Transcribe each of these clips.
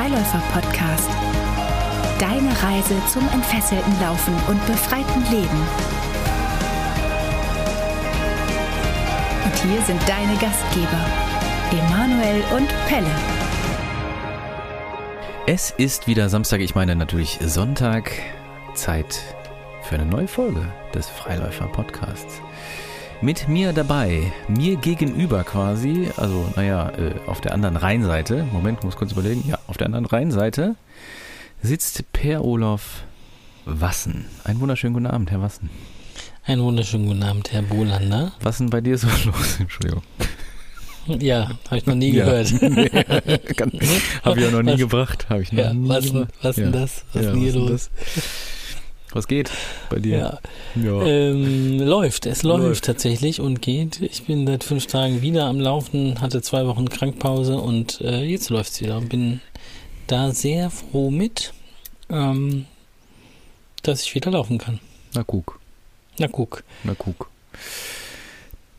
Freiläufer-Podcast. Deine Reise zum entfesselten Laufen und befreiten Leben. Und hier sind deine Gastgeber, Emanuel und Pelle. Es ist wieder Samstag, ich meine natürlich Sonntag. Zeit für eine neue Folge des Freiläufer-Podcasts. Mit mir dabei, mir gegenüber quasi, also naja, äh, auf der anderen Rheinseite, Moment, muss kurz überlegen, ja, auf der anderen Rheinseite sitzt Per Olof Wassen. Einen wunderschönen guten Abend, Herr Wassen. Einen wunderschönen guten Abend, Herr Bolander. Was ist denn bei dir so los? Entschuldigung. Ja, habe ich noch nie gehört. Ja, nee, habe ich auch noch nie Was- gebracht. Habe ich noch Ja, nie was, gebracht. was Ja. denn das? Was Ja, ist denn hier was los? Was geht bei dir? Ja, ähm, läuft. Es läuft, Läuft. tatsächlich und geht. Ich bin seit fünf Tagen wieder am Laufen, hatte zwei Wochen Krankpause und äh, jetzt läuft's wieder. Bin da sehr froh mit, ähm, dass ich wieder laufen kann. Na guck, Na guck. na guck.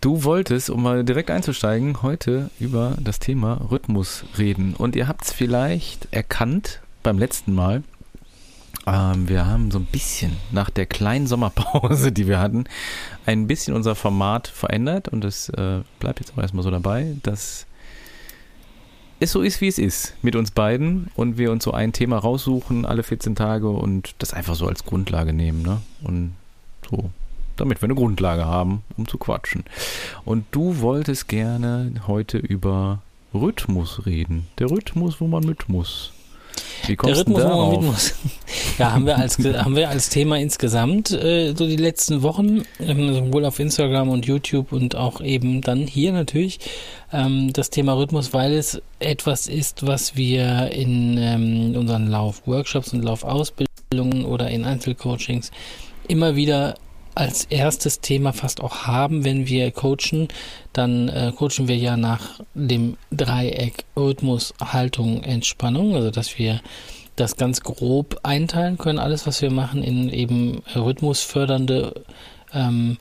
Du wolltest, um mal direkt einzusteigen, heute über das Thema Rhythmus reden. Und ihr habt es vielleicht erkannt beim letzten Mal. Ähm, wir haben so ein bisschen nach der kleinen Sommerpause, die wir hatten, ein bisschen unser Format verändert. Und es äh, bleibt jetzt auch erstmal so dabei, dass es so ist, wie es ist mit uns beiden. Und wir uns so ein Thema raussuchen alle 14 Tage und das einfach so als Grundlage nehmen. Ne? Und so damit wir eine Grundlage haben, um zu quatschen. Und du wolltest gerne heute über Rhythmus reden. Der Rhythmus, wo man mit muss. Wie Der kommst du Rhythmus, wo man mit muss. Ja, haben wir als, haben wir als Thema insgesamt äh, so die letzten Wochen, ähm, sowohl auf Instagram und YouTube und auch eben dann hier natürlich, ähm, das Thema Rhythmus, weil es etwas ist, was wir in ähm, unseren Laufworkshops und Laufausbildungen oder in Einzelcoachings immer wieder als erstes Thema fast auch haben, wenn wir coachen, dann äh, coachen wir ja nach dem Dreieck Rhythmus, Haltung, Entspannung, also dass wir das ganz grob einteilen können, alles was wir machen in eben rhythmusfördernde ähm,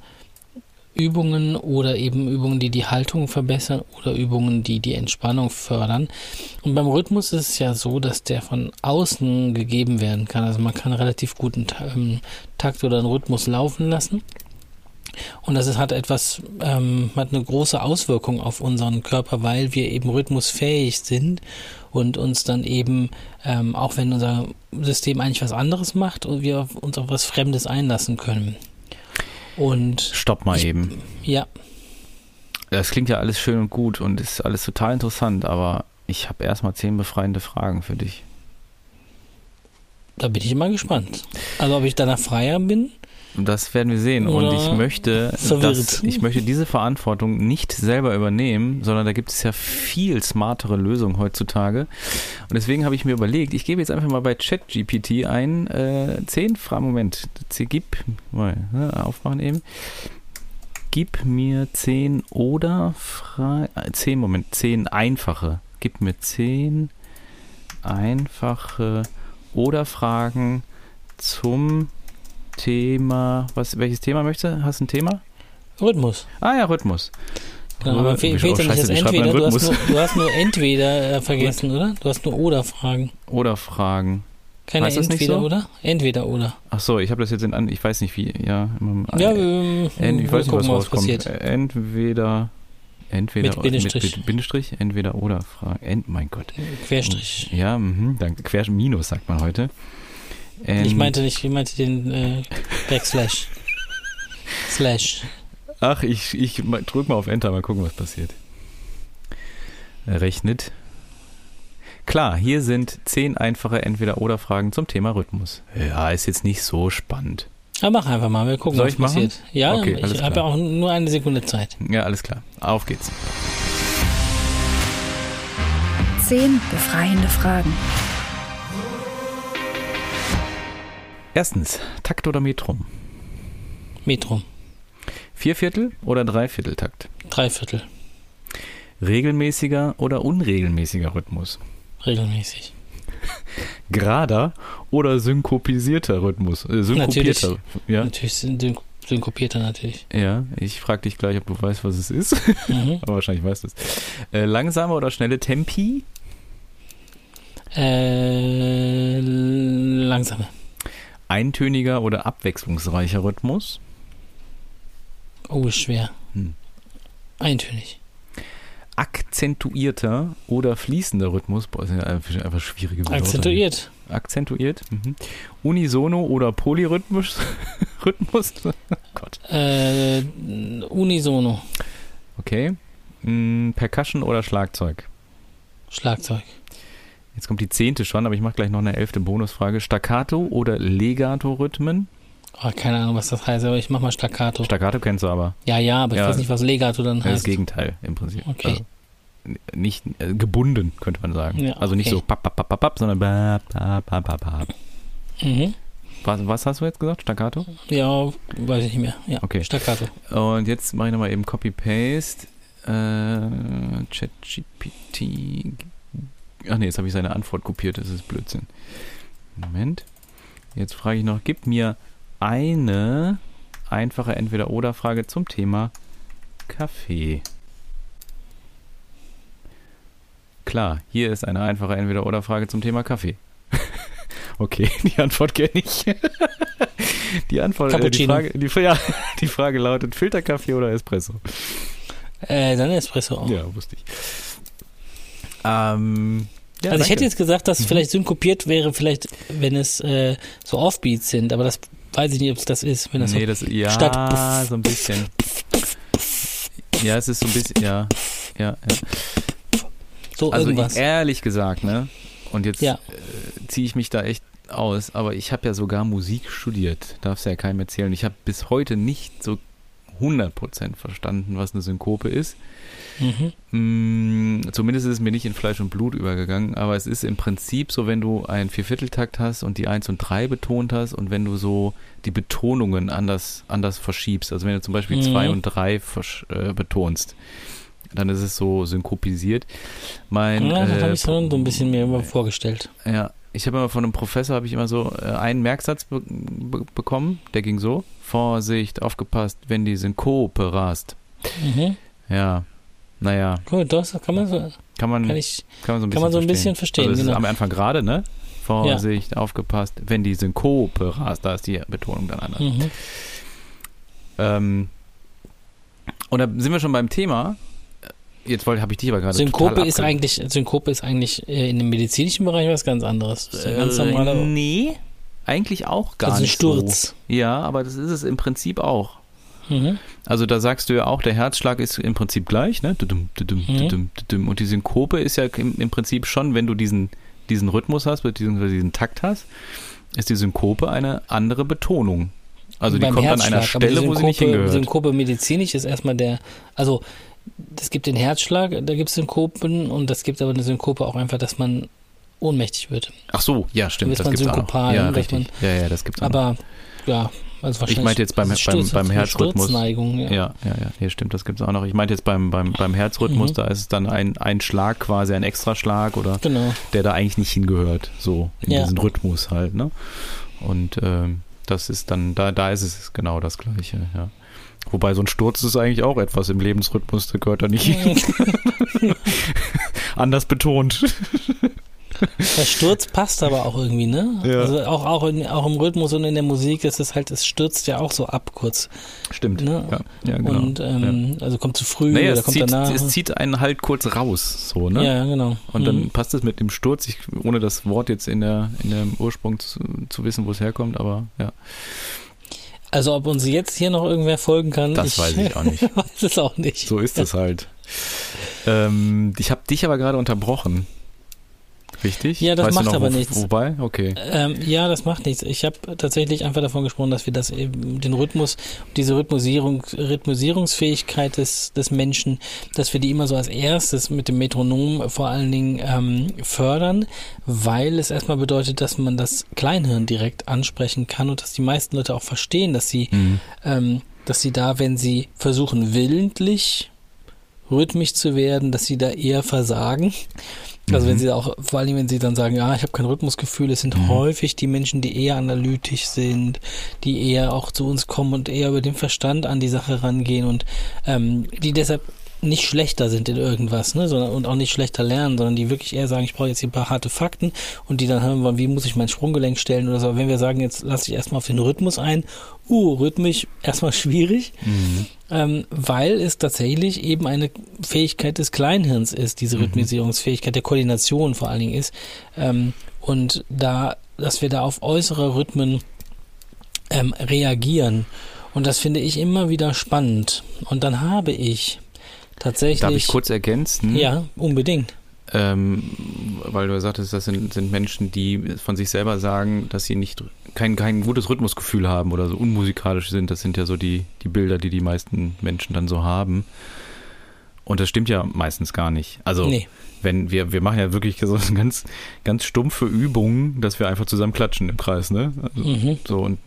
Übungen oder eben Übungen, die die Haltung verbessern oder Übungen, die die Entspannung fördern. Und beim Rhythmus ist es ja so, dass der von außen gegeben werden kann. Also man kann relativ guten ähm, Takt oder einen Rhythmus laufen lassen. Und das ist, hat etwas, ähm, hat eine große Auswirkung auf unseren Körper, weil wir eben rhythmusfähig sind und uns dann eben, ähm, auch wenn unser System eigentlich was anderes macht, und wir uns auf was Fremdes einlassen können. Und Stopp mal Ich- eben. ja, Das klingt ja alles schön und gut und ist alles total interessant, aber ich habe erstmal zehn befreiende Fragen für dich. da bin ich mal gespannt. Also ob ich danach freier bin? Und Das werden wir sehen. Und Oder ich möchte, dass, ich möchte diese Verantwortung nicht selber übernehmen, sondern da gibt es ja viel smartere Lösungen heutzutage. Und deswegen habe ich mir überlegt, ich gebe jetzt einfach mal bei ChatGPT ein, äh, zehn Fragen, Moment, gib, mal, ne, aufmachen eben. Gib mir zehn oder Fragen, zehn, Moment, zehn einfache. Gib mir zehn einfache oder Fragen zum Thema, was, welches Thema möchtest du? Hast du ein Thema? Rhythmus. Ah ja, Rhythmus. Genau, aber fe- fehlt ja nicht das Entweder. Du hast, nur, du hast nur entweder äh, vergessen, oder? Du hast nur oder Fragen. Oder Fragen. Keine Heißt entweder so? oder? Entweder oder. Ach so, ich habe das jetzt in an, ich weiß nicht wie, ja. im- Ja, äh, ich weiß nicht, was rauskommt. passiert. Entweder, entweder Mit Bindestrich. Mit, Bindestrich, entweder oder Fragen. Ent, mein Gott. Querstrich. Ja, mhm, danke. Quer Minus sagt man heute. Ent- Ich meinte nicht, ich meinte den äh, Backslash. Slash. Ach, ich, ich mal- drück mal auf Enter, mal gucken, was passiert. Er Rechnet. Klar, hier sind zehn einfache Entweder-Oder-Fragen zum Thema Rhythmus. Ja, ist jetzt nicht so spannend. Aber mach einfach mal, wir gucken, Soll was ich machen? passiert. Ja, Okay, ich habe ja auch nur eine Sekunde Zeit. Ja, alles klar. Auf geht's. Zehn befreiende Fragen. Erstens, Takt oder Metrum? Metrum. Vierviertel oder Dreivierteltakt? Dreiviertel. Regelmäßiger oder unregelmäßiger Rhythmus? Regelmäßig. Gerader oder synkopisierter Rhythmus? Äh, synkopierter. Ja, Natürlich syn syn- synkopierter natürlich. ja. Ich frage dich gleich, ob du weißt, was es ist. Mhm. Aber wahrscheinlich weißt du es. Äh, langsame oder schnelle Tempi? Äh, langsame. Eintöniger oder abwechslungsreicher Rhythmus? Oh, ist schwer. Hm. Eintönig. Akzentuierter oder fließender Rhythmus? Boah, sind einfach, einfach schwierige Bedeutungen. Akzentuiert. Akzentuiert. Mhm. Unisono oder Polyrhythmus? Rhythmus? oh Gott. Äh, unisono. Okay. Mm, Percussion oder Schlagzeug? Schlagzeug. Jetzt kommt die zehnte schon, aber ich mache gleich noch eine elfte Bonusfrage. Staccato oder Legato-Rhythmen? Oh, keine Ahnung, was das heißt, aber ich mach mal Staccato. Staccato kennst du aber. ja, ja, aber ich Ja. weiß nicht, was Legato dann ist das heißt. Gegenteil im Prinzip. Okay. Also, nicht äh, gebunden, könnte man sagen. Ja, Also nicht okay. so pap, pap, pap, pap, pap, sondern bap, bap, bap, bap, bap. Mhm. Was, was hast du jetzt gesagt? Staccato? Ja, weiß ich nicht mehr. Ja, Okay. Staccato. Und jetzt mache ich nochmal eben Copy-Paste. Äh, ChatGPT. Ach nee, jetzt habe ich seine Antwort kopiert. Das ist Blödsinn. Moment. Jetzt frage ich noch, gib mir eine einfache Entweder-Oder-Frage zum Thema Kaffee. Klar, hier ist eine einfache Entweder-Oder-Frage zum Thema Kaffee. okay, die Antwort kenne ich. die Antwort, äh, die. Frage, die, ja, die Frage lautet Filterkaffee oder Espresso? Äh, dann Espresso auch. Ja, wusste ich. Ähm, ja, also ich hätte danke. jetzt gesagt, dass es Mhm. vielleicht synkopiert wäre, vielleicht, wenn es äh, so Offbeats sind, aber das weiß ich nicht, ob es das ist. Wenn das nee, so, das, ja, statt- so ein bisschen. Ja, es ist so ein bisschen, ja, ja, ja. so Also irgendwas. ich, ehrlich gesagt, ne, und jetzt Ja. äh, ziehe ich mich da echt aus, aber ich habe ja sogar Musik studiert, darf's ja keinem erzählen. Ich habe bis heute nicht so 100% verstanden, was eine Synkope ist. Mhm. Mm, zumindest ist es mir nicht in Fleisch und Blut übergegangen, aber es ist im Prinzip so, wenn du einen Viervierteltakt hast und die 1 und 3 betont hast und wenn du so die Betonungen anders, anders verschiebst. Also wenn du zum Beispiel Mhm. 2 und 3 versch- äh, betonst, dann ist es so synkopisiert. Mein, Ja, das äh, habe ich so ein bisschen mir immer vorgestellt. ja, ich habe immer von einem Professor habe ich immer so äh, einen Merksatz be be bekommen, der ging so: Vorsicht, aufgepasst, wenn die Synkope rast. Mhm. Ja, naja, Gut, das kann man so, kann man kann ich, kann man so ein bisschen, so ein verstehen. bisschen verstehen, Also genau. am Anfang gerade, ne? Vorsicht, aufgepasst, wenn die Synkope rast, da ist die Betonung dann anders. Mhm. Ähm, und da sind wir schon beim Thema. Jetzt wollte, habe ich dich aber gerade Synkope ist eigentlich, Synkope ist eigentlich äh, in dem medizinischen Bereich was ganz anderes. Das ist ein ganz Äh, normaler, nee, eigentlich auch gar also ein nicht Sturz. so. Ja, aber das ist es im Prinzip auch. Mhm. Also da sagst du ja auch, der Herzschlag ist im Prinzip gleich, ne? Mhm. Und die Synkope ist ja im, im Prinzip schon, wenn du diesen, diesen Rhythmus hast, beziehungsweise diesen Takt hast, ist die Synkope eine andere Betonung. Also die Beim kommt an einer Herzschlag, aber die Stelle, wo sie nicht Synkope- hingehört. Synkope medizinisch ist erstmal der, also es gibt den Herzschlag, da gibt es Synkopen und es gibt aber eine Synkope auch einfach, dass man ohnmächtig wird. Ach so, ja, stimmt, das man gibt's auch noch. Ja, richtig. Ja, ja, das gibt's auch noch. Aber ja, also wahrscheinlich. Ich meinte jetzt beim- das beim- Sturz- beim Herzrhythmus. Sturzneigung, ja. Ja, ja, ja, nee, stimmt, das gibt's auch noch. Ich meinte jetzt beim, beim, beim Herzrhythmus, Mhm. da ist es dann ein, ein Schlag quasi, ein Extraschlag oder Genau. der da eigentlich nicht hingehört, so in Ja. diesen Rhythmus halt, ne? Und ähm, das ist dann, da, da ist es genau das Gleiche, ja. Wobei so ein Sturz ist eigentlich auch etwas im Lebensrhythmus, der gehört da nicht hin. Anders betont. Der Sturz passt aber auch irgendwie, ne? Ja. Also auch, auch, in, auch im Rhythmus und in der Musik ist es halt, es stürzt ja auch so ab kurz. Stimmt. Ne? Ja, ja, genau. Und ähm, also kommt zu früh naja, oder es kommt zieht, danach. es zieht einen halt kurz raus, so, ne? Ja, genau. Und dann Mhm. passt es mit dem Sturz, ich, ohne das Wort jetzt in der in dem Ursprung zu, zu wissen, wo es herkommt, aber ja, Also ob uns jetzt hier noch irgendwer folgen kann, das weiß ich auch nicht. weiß es auch nicht. So ist es halt. Ähm, ich habe dich aber gerade unterbrochen. Richtig? Ja, das weißt macht noch, aber wo, nichts. Wobei? Okay. Ähm, ja, das macht nichts. Ich habe tatsächlich einfach davon gesprochen, dass wir das eben, den Rhythmus, diese Rhythmusierung, Rhythmusierungsfähigkeit des, des Menschen, dass wir die immer so als erstes mit dem Metronom vor allen Dingen ähm, fördern, weil es erstmal bedeutet, dass man das Kleinhirn direkt ansprechen kann und dass die meisten Leute auch verstehen, dass sie, Mhm. ähm, dass sie da, wenn sie versuchen, willentlich rhythmisch zu werden, dass sie da eher versagen. Also Mhm. wenn sie da auch, vor allem wenn sie dann sagen, ja, ich habe kein Rhythmusgefühl, es sind Mhm. häufig die Menschen, die eher analytisch sind, die eher auch zu uns kommen und eher über den Verstand an die Sache rangehen und ähm, die deshalb nicht schlechter sind in irgendwas, ne, sondern und auch nicht schlechter lernen, sondern die wirklich eher sagen, ich brauche jetzt hier ein paar harte Fakten und die dann hören wollen, wie muss ich mein Sprunggelenk stellen oder so. Wenn wir sagen, jetzt lasse ich erstmal auf den Rhythmus ein, uh, rhythmisch erstmal schwierig, mhm. ähm, weil es tatsächlich eben eine Fähigkeit des Kleinhirns ist, diese mhm. Rhythmisierungsfähigkeit der Koordination vor allen Dingen ist. Ähm, und da, dass wir da auf äußere Rhythmen ähm, reagieren. Und das finde ich immer wieder spannend. Und dann habe ich tatsächlich. Darf ich kurz ergänzen? Ja, unbedingt. Ähm, weil du sagtest, das sind, sind Menschen, die von sich selber sagen, dass sie nicht kein, kein gutes Rhythmusgefühl haben oder so unmusikalisch sind. Das sind ja so die, die Bilder, die die meisten Menschen dann so haben. Und das stimmt ja meistens gar nicht. Also nee. wenn wir, wir machen ja wirklich so ganz, ganz stumpfe Übungen, dass wir einfach zusammen klatschen im Kreis, ne? Also, mhm. So, und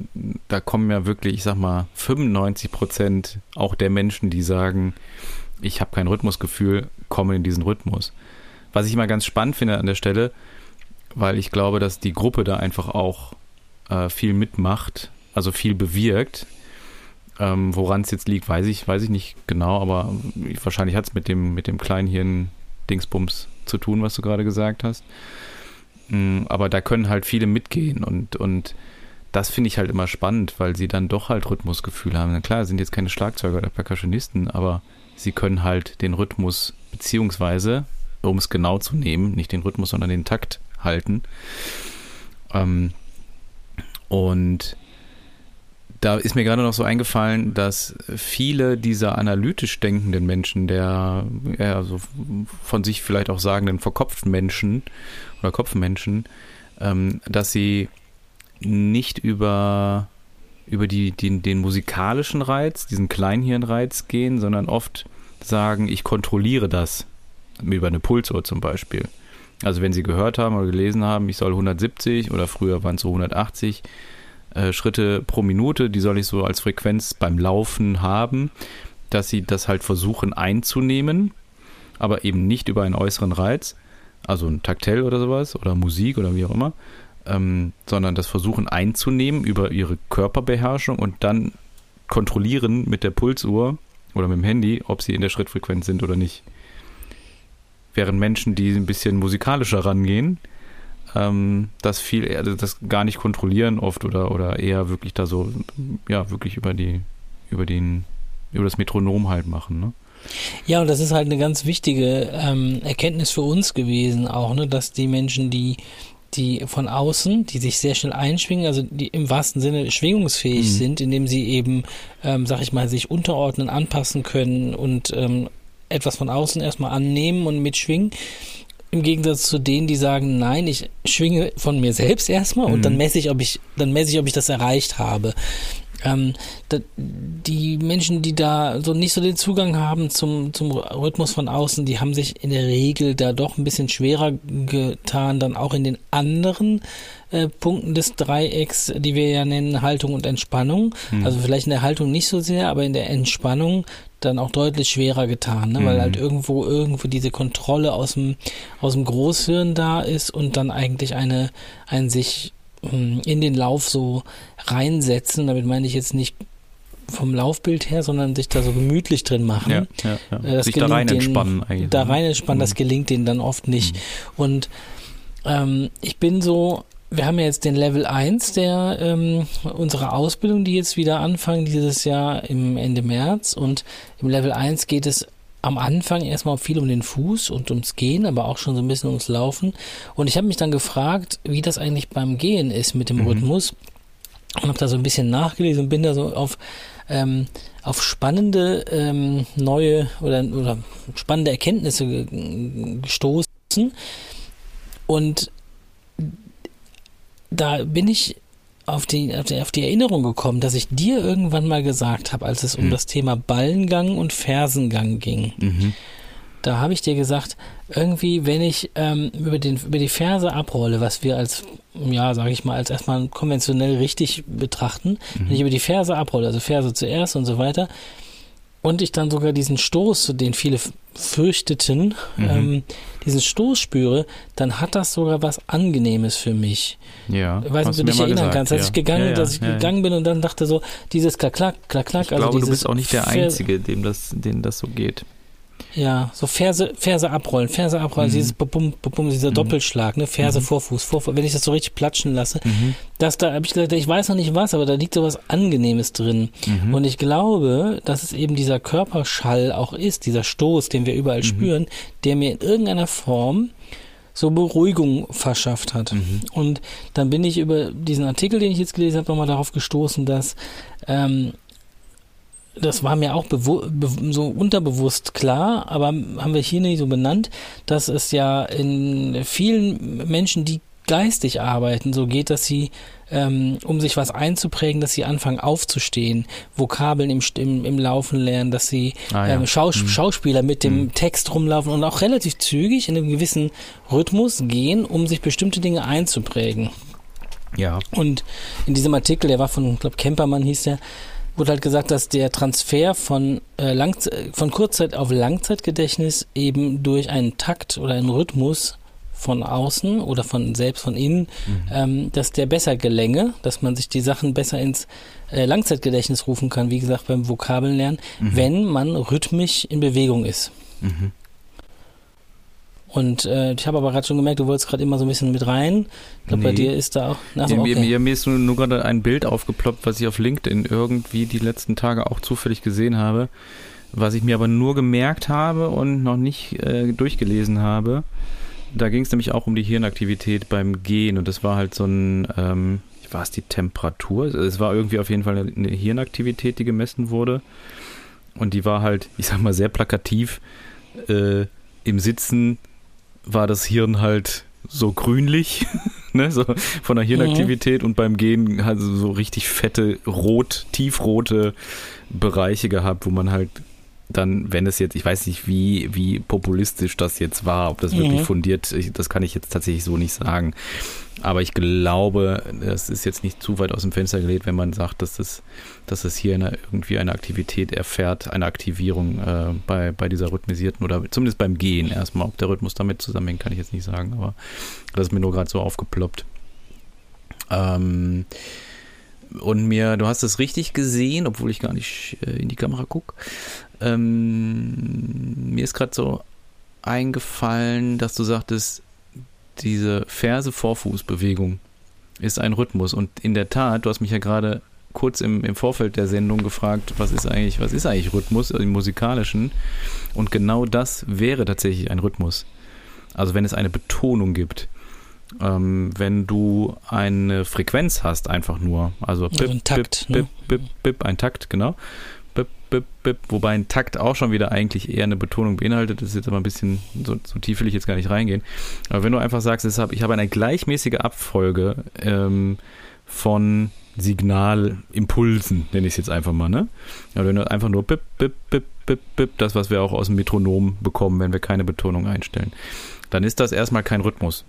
da kommen ja wirklich, ich sag mal, 95 Prozent auch der Menschen, die sagen, ich habe kein Rhythmusgefühl, kommen in diesen Rhythmus. Was ich immer ganz spannend finde an der Stelle, weil ich glaube, dass die Gruppe da einfach auch äh, viel mitmacht, also viel bewirkt. Ähm, Woran es jetzt liegt, weiß ich, weiß ich nicht genau, aber wahrscheinlich hat es mit dem, mit dem Kleinhirn Dingsbums zu tun, was du gerade gesagt hast. Mhm, aber da können halt viele mitgehen und, und das finde ich halt immer spannend, weil sie dann doch halt Rhythmusgefühl haben. Na klar, sind jetzt keine Schlagzeuger oder Percussionisten, aber sie können halt den Rhythmus, beziehungsweise, um es genau zu nehmen, nicht den Rhythmus, sondern den Takt halten. Ähm, und da ist mir gerade noch so eingefallen, dass viele dieser analytisch denkenden Menschen, der ja, so von sich vielleicht auch sagenden verkopften Menschen oder Kopfmenschen, ähm, dass sie nicht über über die, den, den musikalischen Reiz, diesen Kleinhirnreiz gehen, sondern oft sagen, ich kontrolliere das. Über eine Pulsuhr zum Beispiel. Also wenn Sie gehört haben oder gelesen haben, ich soll 170 oder früher waren es so 180 äh, Schritte pro Minute, die soll ich so als Frequenz beim Laufen haben, dass Sie das halt versuchen einzunehmen, aber eben nicht über einen äußeren Reiz, also ein Taktell oder sowas oder Musik oder wie auch immer, ähm, sondern das versuchen einzunehmen über ihre Körperbeherrschung und dann kontrollieren mit der Pulsuhr oder mit dem Handy, ob sie in der Schrittfrequenz sind oder nicht. Während Menschen, die ein bisschen musikalischer rangehen, ähm, das viel eher, das gar nicht kontrollieren oft oder, oder eher wirklich da so, ja, wirklich über die, über den, über das Metronom halt machen, ne? Ja, und das ist halt eine ganz wichtige ähm, Erkenntnis für uns gewesen, auch, ne, dass die Menschen, die die von außen, die sich sehr schnell einschwingen, also die im wahrsten Sinne schwingungsfähig mhm. sind, indem sie eben, ähm, sag ich mal, sich unterordnen, anpassen können und ähm, etwas von außen erstmal annehmen und mitschwingen. Im Gegensatz zu denen, die sagen, nein, ich schwinge von mir selbst erstmal mhm. und dann messe ich, ob ich, dann messe ich, ob ich das erreicht habe. Ähm, da, die Menschen, die da so nicht so den Zugang haben zum, zum Rhythmus von außen, die haben sich in der Regel da doch ein bisschen schwerer getan, dann auch in den anderen äh, Punkten des Dreiecks, die wir ja nennen Haltung und Entspannung. Mhm. Also vielleicht in der Haltung nicht so sehr, aber in der Entspannung dann auch deutlich schwerer getan, ne? weil mhm. halt irgendwo irgendwo diese Kontrolle aus dem aus dem Großhirn da ist und dann eigentlich eine ein sich in den Lauf so reinsetzen. Damit meine ich jetzt nicht vom Laufbild her, sondern sich da so gemütlich drin machen. Ja, ja, ja. Äh, das sich da rein entspannen eigentlich. Da ne? rein entspannen, mhm. das gelingt denen dann oft nicht. Mhm. Und ähm, ich bin so, wir haben ja jetzt den Level 1 der ähm, unserer Ausbildung, die jetzt wieder anfangen dieses Jahr im Ende März. Und im Level 1 geht es am Anfang erstmal viel um den Fuß und ums Gehen, aber auch schon so ein bisschen ums Laufen. Und ich habe mich dann gefragt, wie das eigentlich beim Gehen ist mit dem mhm. Rhythmus. Und habe da so ein bisschen nachgelesen und bin da so auf, ähm, auf spannende ähm, neue oder, oder spannende Erkenntnisse gestoßen. Und da bin ich auf die, auf die, auf die Erinnerung gekommen, dass ich dir irgendwann mal gesagt habe, als es um mhm. das Thema Ballengang und Fersengang ging. Mhm. Da habe ich dir gesagt, irgendwie, wenn ich ähm, über, den, über die Ferse abrolle, was wir als, ja, sage ich mal, als erstmal konventionell richtig betrachten, mhm. wenn ich über die Ferse abrolle, also Ferse zuerst und so weiter, und ich dann sogar diesen Stoß, den viele fürchteten, mhm. ähm, diesen Stoß spüre, dann hat das sogar was Angenehmes für mich. Ja. Ich weiß nicht, ob du dich erinnern gesagt, kannst, als ja. ich gegangen, ja, ja, dass ich gegangen bin und dann dachte so, dieses klack, klack, klack, klack. Ich also glaube, du bist auch nicht der Einzige, dem das, dem das so geht. Ja, so Ferse, Ferse abrollen, Ferse abrollen, Mhm. dieses bum, bum, dieser Mhm. Doppelschlag, ne, Ferse, Mhm. Vorfuß, Vorfuß, wenn ich das so richtig platschen lasse, Mhm. das da habe ich gesagt, ich weiß noch nicht was, aber da liegt so was Angenehmes drin. Mhm. Und ich glaube, dass es eben dieser Körperschall auch ist, dieser Stoß, den wir überall Mhm. spüren, der mir in irgendeiner Form so Beruhigung verschafft hat. Mhm. Und dann bin ich über diesen Artikel, den ich jetzt gelesen habe, nochmal darauf gestoßen, dass ähm, das war mir auch so unterbewusst klar, aber haben wir hier nicht so benannt, dass es ja in vielen Menschen, die geistig arbeiten, so geht, dass sie, ähm, um sich was einzuprägen, dass sie anfangen aufzustehen, Vokabeln im, im, im Laufen lernen, dass sie Ah, ja. ähm, Schaus Mhm. Schauspieler mit dem Mhm. Text rumlaufen und auch relativ zügig in einem gewissen Rhythmus gehen, um sich bestimmte Dinge einzuprägen. Ja. Und in diesem Artikel, der war von, ich glaube, Kempermann hieß der, wurde halt gesagt, dass der Transfer von, äh, Langze von Kurzzeit auf Langzeitgedächtnis eben durch einen Takt oder einen Rhythmus von außen oder von selbst von innen, Mhm. ähm, dass der besser gelänge, dass man sich die Sachen besser ins äh, Langzeitgedächtnis rufen kann, wie gesagt beim Vokabeln lernen, Mhm. wenn man rhythmisch in Bewegung ist. Mhm. Und äh, ich habe aber gerade schon gemerkt, du wolltest gerade immer so ein bisschen mit rein. Ich glaube, bei Nee. dir ist da auch. Ach so, mir, okay. mir, mir ist nur, nur gerade ein Bild aufgeploppt, was ich auf LinkedIn irgendwie die letzten Tage auch zufällig gesehen habe, was ich mir aber nur gemerkt habe und noch nicht äh, durchgelesen habe. Da ging es nämlich auch um die Hirnaktivität beim Gehen und das war halt so ein, ähm, war es die Temperatur? Es war irgendwie auf jeden Fall eine, eine Hirnaktivität, die gemessen wurde und die war halt, ich sag mal, sehr plakativ. Äh, Im Sitzen war das Hirn halt so grünlich, ne, so von der Hirnaktivität und beim Gehen halt so richtig fette, rot, tiefrote Bereiche gehabt, wo man halt dann, wenn es jetzt, ich weiß nicht, wie, wie populistisch das jetzt war, ob das wirklich Mhm. fundiert, ich, das kann ich jetzt tatsächlich so nicht sagen. Aber ich glaube, das ist jetzt nicht zu weit aus dem Fenster gelegt, wenn man sagt, dass das, dass das hier eine, irgendwie eine Aktivität erfährt, eine Aktivierung äh, bei, bei dieser rhythmisierten oder zumindest beim Gehen erstmal. Ob der Rhythmus damit zusammenhängt, kann ich jetzt nicht sagen, aber das ist mir nur gerade so aufgeploppt. Ähm, und mir, du hast es richtig gesehen, obwohl ich gar nicht äh, in die Kamera gucke. Ähm, mir ist gerade so eingefallen, dass du sagtest, diese Ferse-Vorfußbewegung ist ein Rhythmus. Und in der Tat, du hast mich ja gerade kurz im, im Vorfeld der Sendung gefragt, was ist eigentlich, was ist eigentlich Rhythmus im musikalischen? Und genau das wäre tatsächlich ein Rhythmus. Also wenn es eine Betonung gibt. Ähm, wenn du eine Frequenz hast, einfach nur. Also Also ein Takt, bip, ne? bip, bip, bip, ein Takt, genau. Bip, bip, bip, wobei ein Takt auch schon wieder eigentlich eher eine Betonung beinhaltet. Das ist jetzt aber ein bisschen, so, so tief will ich jetzt gar nicht reingehen. Aber wenn du einfach sagst, ich habe ich habe eine gleichmäßige Abfolge ähm, von Signalimpulsen, nenne ich es jetzt einfach mal, ne? Aber wenn du einfach nur bip, bip, bip, bip, bip, das, was wir auch aus dem Metronom bekommen, wenn wir keine Betonung einstellen, dann ist das erstmal kein Rhythmus.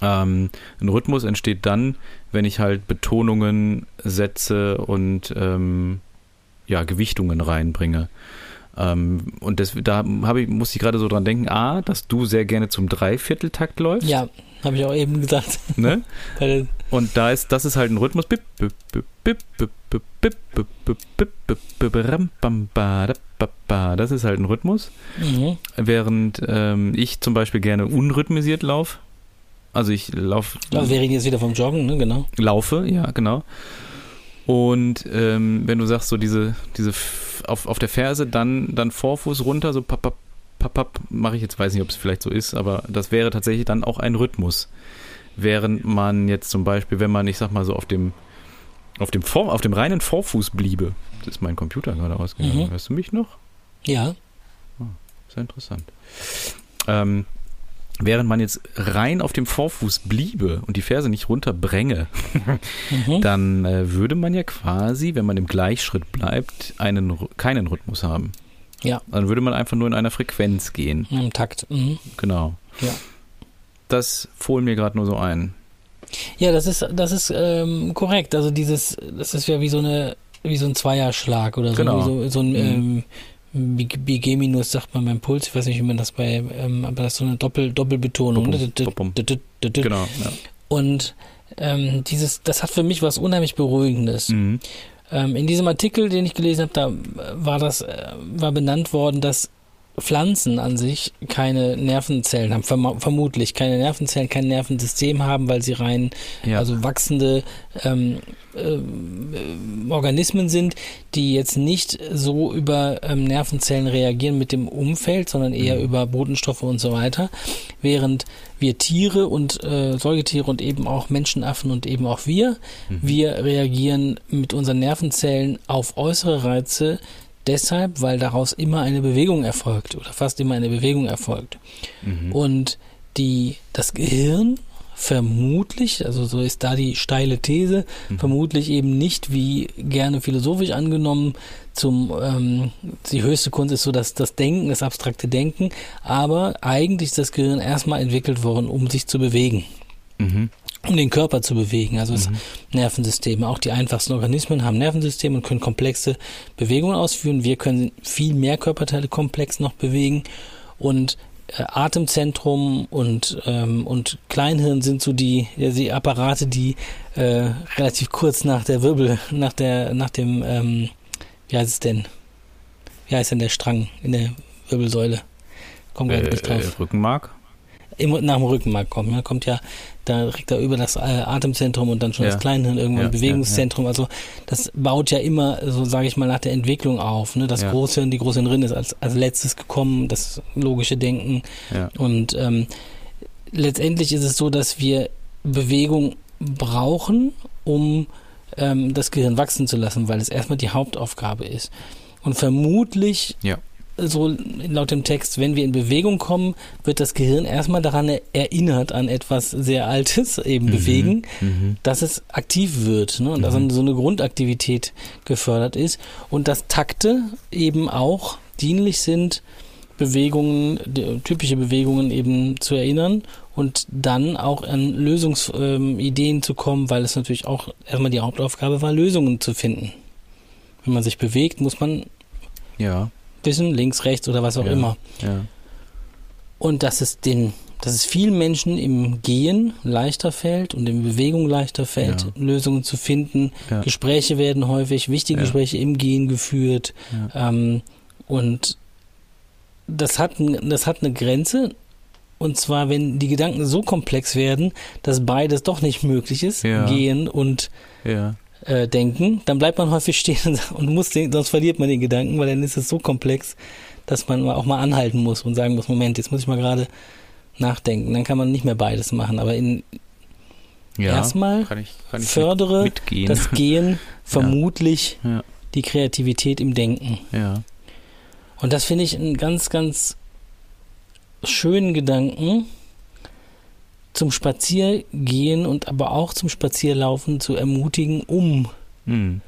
Ähm, ein Rhythmus entsteht dann, wenn ich halt Betonungen setze und ähm, ja, Gewichtungen reinbringe. Ähm, und das, da ich, muss ich gerade so dran denken, A, dass du sehr gerne zum Dreivierteltakt läufst. Ja, habe ich auch eben gesagt. Ne? Und da ist, das ist halt ein Rhythmus. Das ist halt ein Rhythmus. Mhm. Während ähm, ich zum Beispiel gerne unrhythmisiert laufe. Also ich laufe. Also wir reden jetzt wieder vom Joggen, ne? Genau. Laufe, ja, genau. Und ähm, wenn du sagst, so diese, diese auf, auf der Ferse, dann, dann Vorfuß runter, so pap, pap, papp, mache ich jetzt, weiß nicht, ob es vielleicht so ist, aber das wäre tatsächlich dann auch ein Rhythmus. Während man jetzt zum Beispiel, wenn man, ich sag mal so, auf dem, auf dem, Vor, auf dem reinen Vorfuß bliebe, das ist mein Computer gerade ausgegangen, Mhm. hörst du mich noch? Ja. Sehr interessant. Ähm, während man jetzt rein auf dem Vorfuß bliebe und die Ferse nicht runterbränge, Mhm. dann äh, würde man ja quasi, wenn man im Gleichschritt bleibt, einen, keinen Rhythmus haben. Ja. Dann würde man einfach nur in einer Frequenz gehen. Im Takt. Mhm. Genau. Ja. Das fohlen mir gerade nur so ein. Ja, das ist, das ist ähm, korrekt. Also dieses, das ist ja wie so eine, wie so ein Zweierschlag oder so, Genau. so, so ein Mhm. ähm, BG-Minus sagt man beim Puls, ich weiß nicht, wie man das bei, ähm, aber das ist so eine Doppel, Doppelbetonung. Und Genau. Ja. ähm, dieses, das hat für mich was unheimlich Beruhigendes. Mhm. Ähm, in diesem Artikel, den ich gelesen habe, da äh, war das, äh, war benannt worden, dass Pflanzen an sich keine Nervenzellen haben, verm vermutlich keine Nervenzellen, kein Nervensystem haben, weil sie rein, Ja. also wachsende ähm, ähm, Organismen sind, die jetzt nicht so über ähm, Nervenzellen reagieren mit dem Umfeld, sondern eher über Botenstoffe und so weiter, während wir Tiere und äh, Säugetiere und eben auch Menschenaffen und eben auch wir, wir reagieren mit unseren Nervenzellen auf äußere Reize deshalb, weil daraus immer eine Bewegung erfolgt oder fast immer eine Bewegung erfolgt. Mhm. Und die, das Gehirn vermutlich, also so ist da die steile These, Mhm. vermutlich eben nicht wie gerne philosophisch angenommen zum, ähm, die höchste Kunst ist so das, das Denken, das abstrakte Denken, aber eigentlich ist das Gehirn erstmal entwickelt worden, um sich zu bewegen Mhm. Um den Körper zu bewegen, also das Nervensystem. Auch die einfachsten Organismen haben Nervensysteme und können komplexe Bewegungen ausführen. Wir können viel mehr Körperteile komplex noch bewegen und äh, Atemzentrum und ähm, und Kleinhirn sind so die die Apparate, die äh, relativ kurz nach der Wirbel, nach der nach dem ähm, wie heißt es denn? Wie heißt denn der Strang in der Wirbelsäule? Komm gar Äh, nicht äh, drauf Rückenmark? Im, nach dem Rückenmark kommt. Ja, kommt ja da direkt da über das äh, Atemzentrum und dann schon Ja. das Kleinhirn irgendwann Ja, Bewegungszentrum. Also das baut ja immer, so sage ich mal, nach der Entwicklung auf. Ne? Das Ja. Großhirn, die Großhirnrinde ist als, als letztes gekommen, das logische Denken. Ja. Und ähm, letztendlich ist es so, dass wir Bewegung brauchen, um ähm, das Gehirn wachsen zu lassen, weil es erstmal die Hauptaufgabe ist. Und vermutlich Ja. So laut dem Text, wenn wir in Bewegung kommen, wird das Gehirn erstmal daran erinnert an etwas sehr Altes, eben bewegen, Mhm. dass es aktiv wird ne? und dass so eine Grundaktivität gefördert ist und dass Takte eben auch dienlich sind, Bewegungen, typische Bewegungen eben zu erinnern und dann auch an Lösungsideen ähm, zu kommen, weil es natürlich auch erstmal die Hauptaufgabe war, Lösungen zu finden. Wenn man sich bewegt, muss man Ja. Wissen, links, rechts oder was auch Ja. immer. Ja. Und dass es den, dass es vielen Menschen im Gehen leichter fällt und in Bewegung leichter fällt, Ja. Lösungen zu finden. Gespräche werden häufig, wichtige. Gespräche im Gehen geführt. Ähm, und das hat, das hat eine Grenze. Und zwar, wenn die Gedanken so komplex werden, dass beides doch nicht möglich ist, Ja. gehen und Ja. Äh, denken, dann bleibt man häufig stehen und muss den, sonst verliert man den Gedanken, weil dann ist es so komplex, dass man auch mal anhalten muss und sagen muss, Moment, jetzt muss ich mal gerade nachdenken. Dann kann man nicht mehr beides machen. Aber in, ja. erstmal kann ich, kann ich fördere mit, das Gehen vermutlich Ja. die Kreativität im Denken. ja. Und das finde ich einen ganz, ganz schönen Gedanken zum Spaziergehen und aber auch zum Spazierlaufen zu ermutigen, um Hm.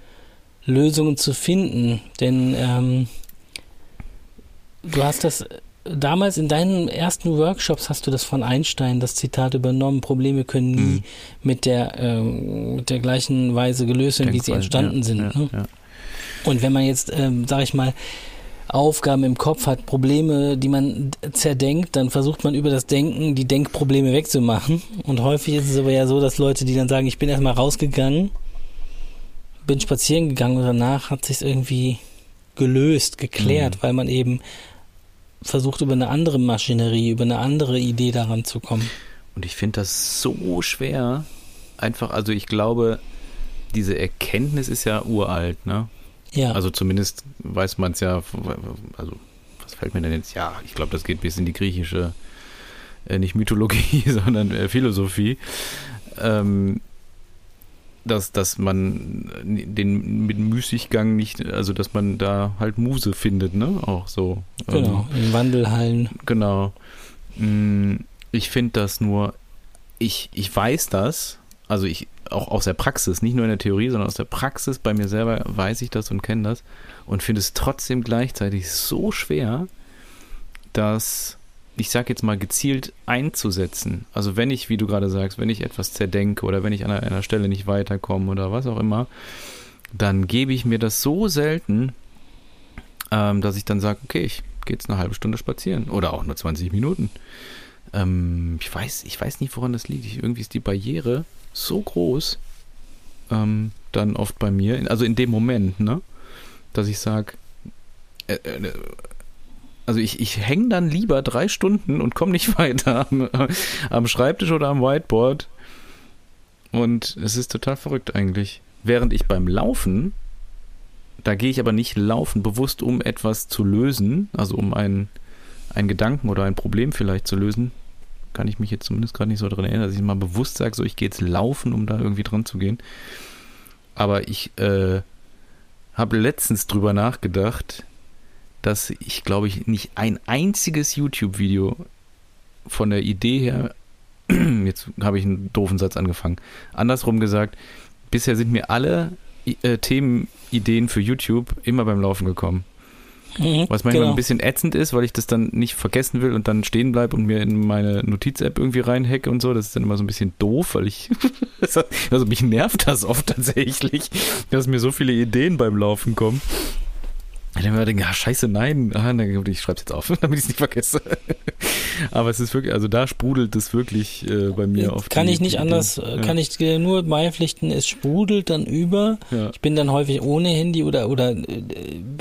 Lösungen zu finden. Denn ähm, du hast das damals in deinen ersten Workshops hast du das von Einstein, das Zitat übernommen, Probleme können nie Mhm. mit der ähm, mit der gleichen Weise gelöst werden, wie sie entstanden ja, sind. Ja, ne? ja. Und wenn man jetzt, ähm, sag ich mal, Aufgaben im Kopf hat, Probleme, die man zerdenkt, dann versucht man über das Denken die Denkprobleme wegzumachen. Und häufig ist es aber ja so, dass Leute, die dann sagen, ich bin erstmal rausgegangen, bin spazieren gegangen und danach hat sich irgendwie gelöst, geklärt, Mhm. weil man eben versucht, über eine andere Maschinerie, über eine andere Idee daran zu kommen. Und ich finde das so schwer. Einfach, also ich glaube, diese Erkenntnis ist ja uralt, ne? Ja, Also zumindest weiß man es ja, also was fällt mir denn jetzt? Ja, ich glaube, das geht bis in die griechische, äh, nicht Mythologie, sondern äh, Philosophie. Ähm, dass, dass man den mit Müßiggang nicht, also dass man da halt Muse findet, ne? Auch so. Ähm, genau, in Wandelhallen. Genau. Mm, Ich finde das nur, ich, ich weiß das, also ich auch aus der Praxis, nicht nur in der Theorie, sondern aus der Praxis bei mir selber weiß ich das und kenne das und finde es trotzdem gleichzeitig so schwer, das, ich sag jetzt mal, gezielt einzusetzen. Also wenn ich, wie du gerade sagst, wenn ich etwas zerdenke oder wenn ich an einer Stelle nicht weiterkomme oder was auch immer, dann gebe ich mir das so selten, ähm, dass ich dann sage, okay, ich gehe jetzt eine halbe Stunde spazieren oder auch nur 20 Minuten. Ähm, ich weiß, ich weiß nicht, woran das liegt. Ich, irgendwie ist die Barriere so groß, ähm, dann oft bei mir, also in dem Moment, ne, dass ich sage, äh, äh, also ich, ich hänge dann lieber drei Stunden und komme nicht weiter am, am Schreibtisch oder am Whiteboard. Und es ist total verrückt eigentlich. Während ich beim Laufen, da gehe ich aber nicht laufen bewusst, um etwas zu lösen, also um einen, einen Gedanken oder ein Problem vielleicht zu lösen. Kann ich mich jetzt zumindest gerade nicht so daran erinnern, dass ich mal bewusst sage, so ich gehe jetzt laufen, um da irgendwie dran zu gehen. Aber ich äh, habe letztens drüber nachgedacht, dass ich, glaube ich, nicht ein einziges YouTube-Video von der Idee her, jetzt habe ich einen doofen Satz angefangen, andersrum gesagt, bisher sind mir alle äh, Themenideen für YouTube immer beim Laufen gekommen. Mhm, Was manchmal genau. ein bisschen ätzend ist, weil ich das dann nicht vergessen will und dann stehen bleibe und mir in meine Notiz-App irgendwie reinhacke und so. Das ist dann immer so ein bisschen doof, weil ich, also mich nervt das oft tatsächlich, dass mir so viele Ideen beim Laufen kommen. Ich denke mir, ja, scheiße, nein. Ah, ich schreibe es jetzt auf, damit ich es nicht vergesse. Aber es ist wirklich, also da sprudelt es wirklich äh, bei mir auf. Kann ich nicht die, anders, ja. kann ich nur beipflichten, es sprudelt dann über. Ja. Ich bin dann häufig ohne Handy oder, oder äh,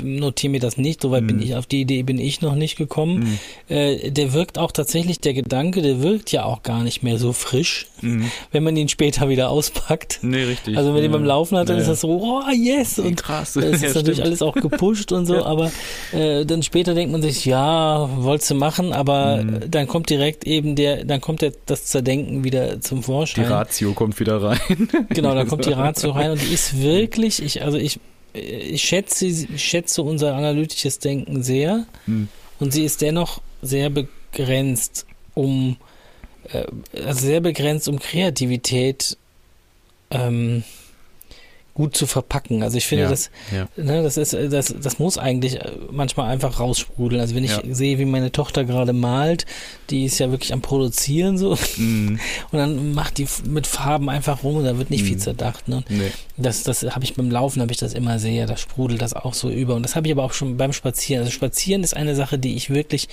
notiere mir das nicht, soweit mhm. bin ich, auf die Idee bin ich noch nicht gekommen. Mhm. Äh, der wirkt auch tatsächlich, der Gedanke, der wirkt ja auch gar nicht mehr so frisch, mhm. wenn man ihn später wieder auspackt. Nee, richtig. Also wenn ja. man beim Laufen hat, dann ist das so, oh yes! Und krass. Das ist natürlich alles auch gepusht und so, ja. aber äh, dann später denkt man sich, ja, wolltest du machen, aber mhm. dann kommt direkt eben der, dann kommt der, das Zerdenken wieder zum Vorschein. Die Ratio kommt wieder rein. Genau, da kommt die Ratio rein und die ist wirklich, ich, also ich, ich schätze, ich schätze unser analytisches Denken sehr mhm. und sie ist dennoch sehr begrenzt, um äh, also sehr begrenzt, um Kreativität ähm, gut zu verpacken. Also ich finde, ja, das, ja. Ne, das ist, das, das muss eigentlich manchmal einfach raussprudeln. Also wenn ich ja. sehe, wie meine Tochter gerade malt, die ist ja wirklich am Produzieren so. Mm. Und dann macht die mit Farben einfach rum und da wird nicht mm. viel zerdacht. Ne? Nee. Das, das habe ich beim Laufen, habe ich das immer sehr, da sprudelt das auch so über. Und das habe ich aber auch schon beim Spazieren. Also Spazieren ist eine Sache, die ich wirklich,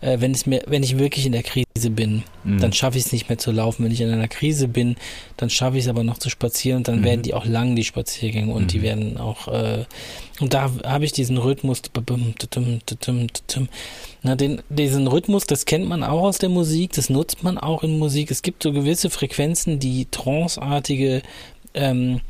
äh, wenn es mir, wenn ich wirklich in der Krise bin, mm. dann schaffe ich es nicht mehr zu laufen. Wenn ich in einer Krise bin, dann schaffe ich es aber noch zu spazieren und dann mhm. werden die auch lang, die Spaziergänge und mhm. die werden auch, äh, und da habe ich diesen Rhythmus, na, den, diesen Rhythmus, das kennt man auch aus der Musik, das nutzt man auch in Musik. Es gibt so gewisse Frequenzen, die tranceartige ähm,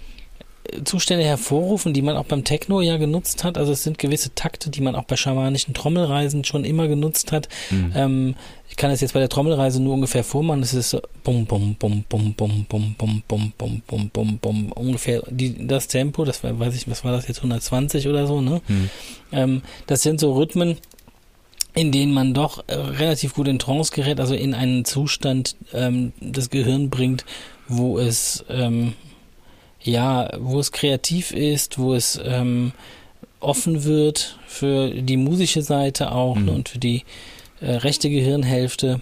Zustände hervorrufen, die man auch beim Techno ja genutzt hat. Also es sind gewisse Takte, die man auch bei schamanischen Trommelreisen schon immer genutzt hat. Mhm. Ähm, ich kann es jetzt bei der Trommelreise nur ungefähr vormachen. Es ist so bum bum bum bum bum bum bum bum bum bum bum bum ungefähr die, das Tempo. Das war, weiß ich, was war das jetzt 120 oder so. Ne? Mhm. Ähm, das sind so Rhythmen, in denen man doch äh, relativ gut in Trance gerät, also in einen Zustand ähm, das Gehirn bringt, wo es ähm, ja, wo es kreativ ist, wo es ähm, offen wird für die musische Seite auch mhm. ne, und für die äh, rechte Gehirnhälfte.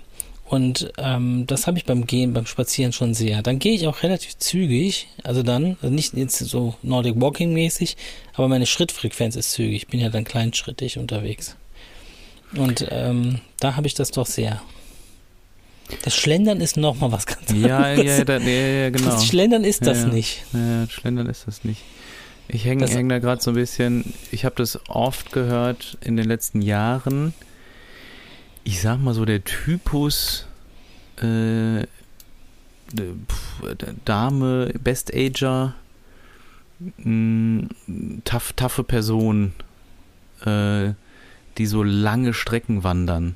Und ähm, das habe ich beim Gehen, beim Spazieren schon sehr. Dann gehe ich auch relativ zügig, also dann, also nicht jetzt so Nordic Walking mäßig, aber meine Schrittfrequenz ist zügig. Ich bin ja dann kleinschrittig unterwegs. Und ähm, da habe ich das doch sehr. Das Schlendern ist nochmal was ganz ja, anderes. Ja, da, ja, ja, genau. Das Schlendern ist das nicht. Ja, Schlendern ist das nicht. Ich hänge häng da gerade so ein bisschen, ich habe das oft gehört in den letzten Jahren. Ich sag mal so, der Typus äh, Dame, Best Ager, tough, taffe Person, äh, die so lange Strecken wandern.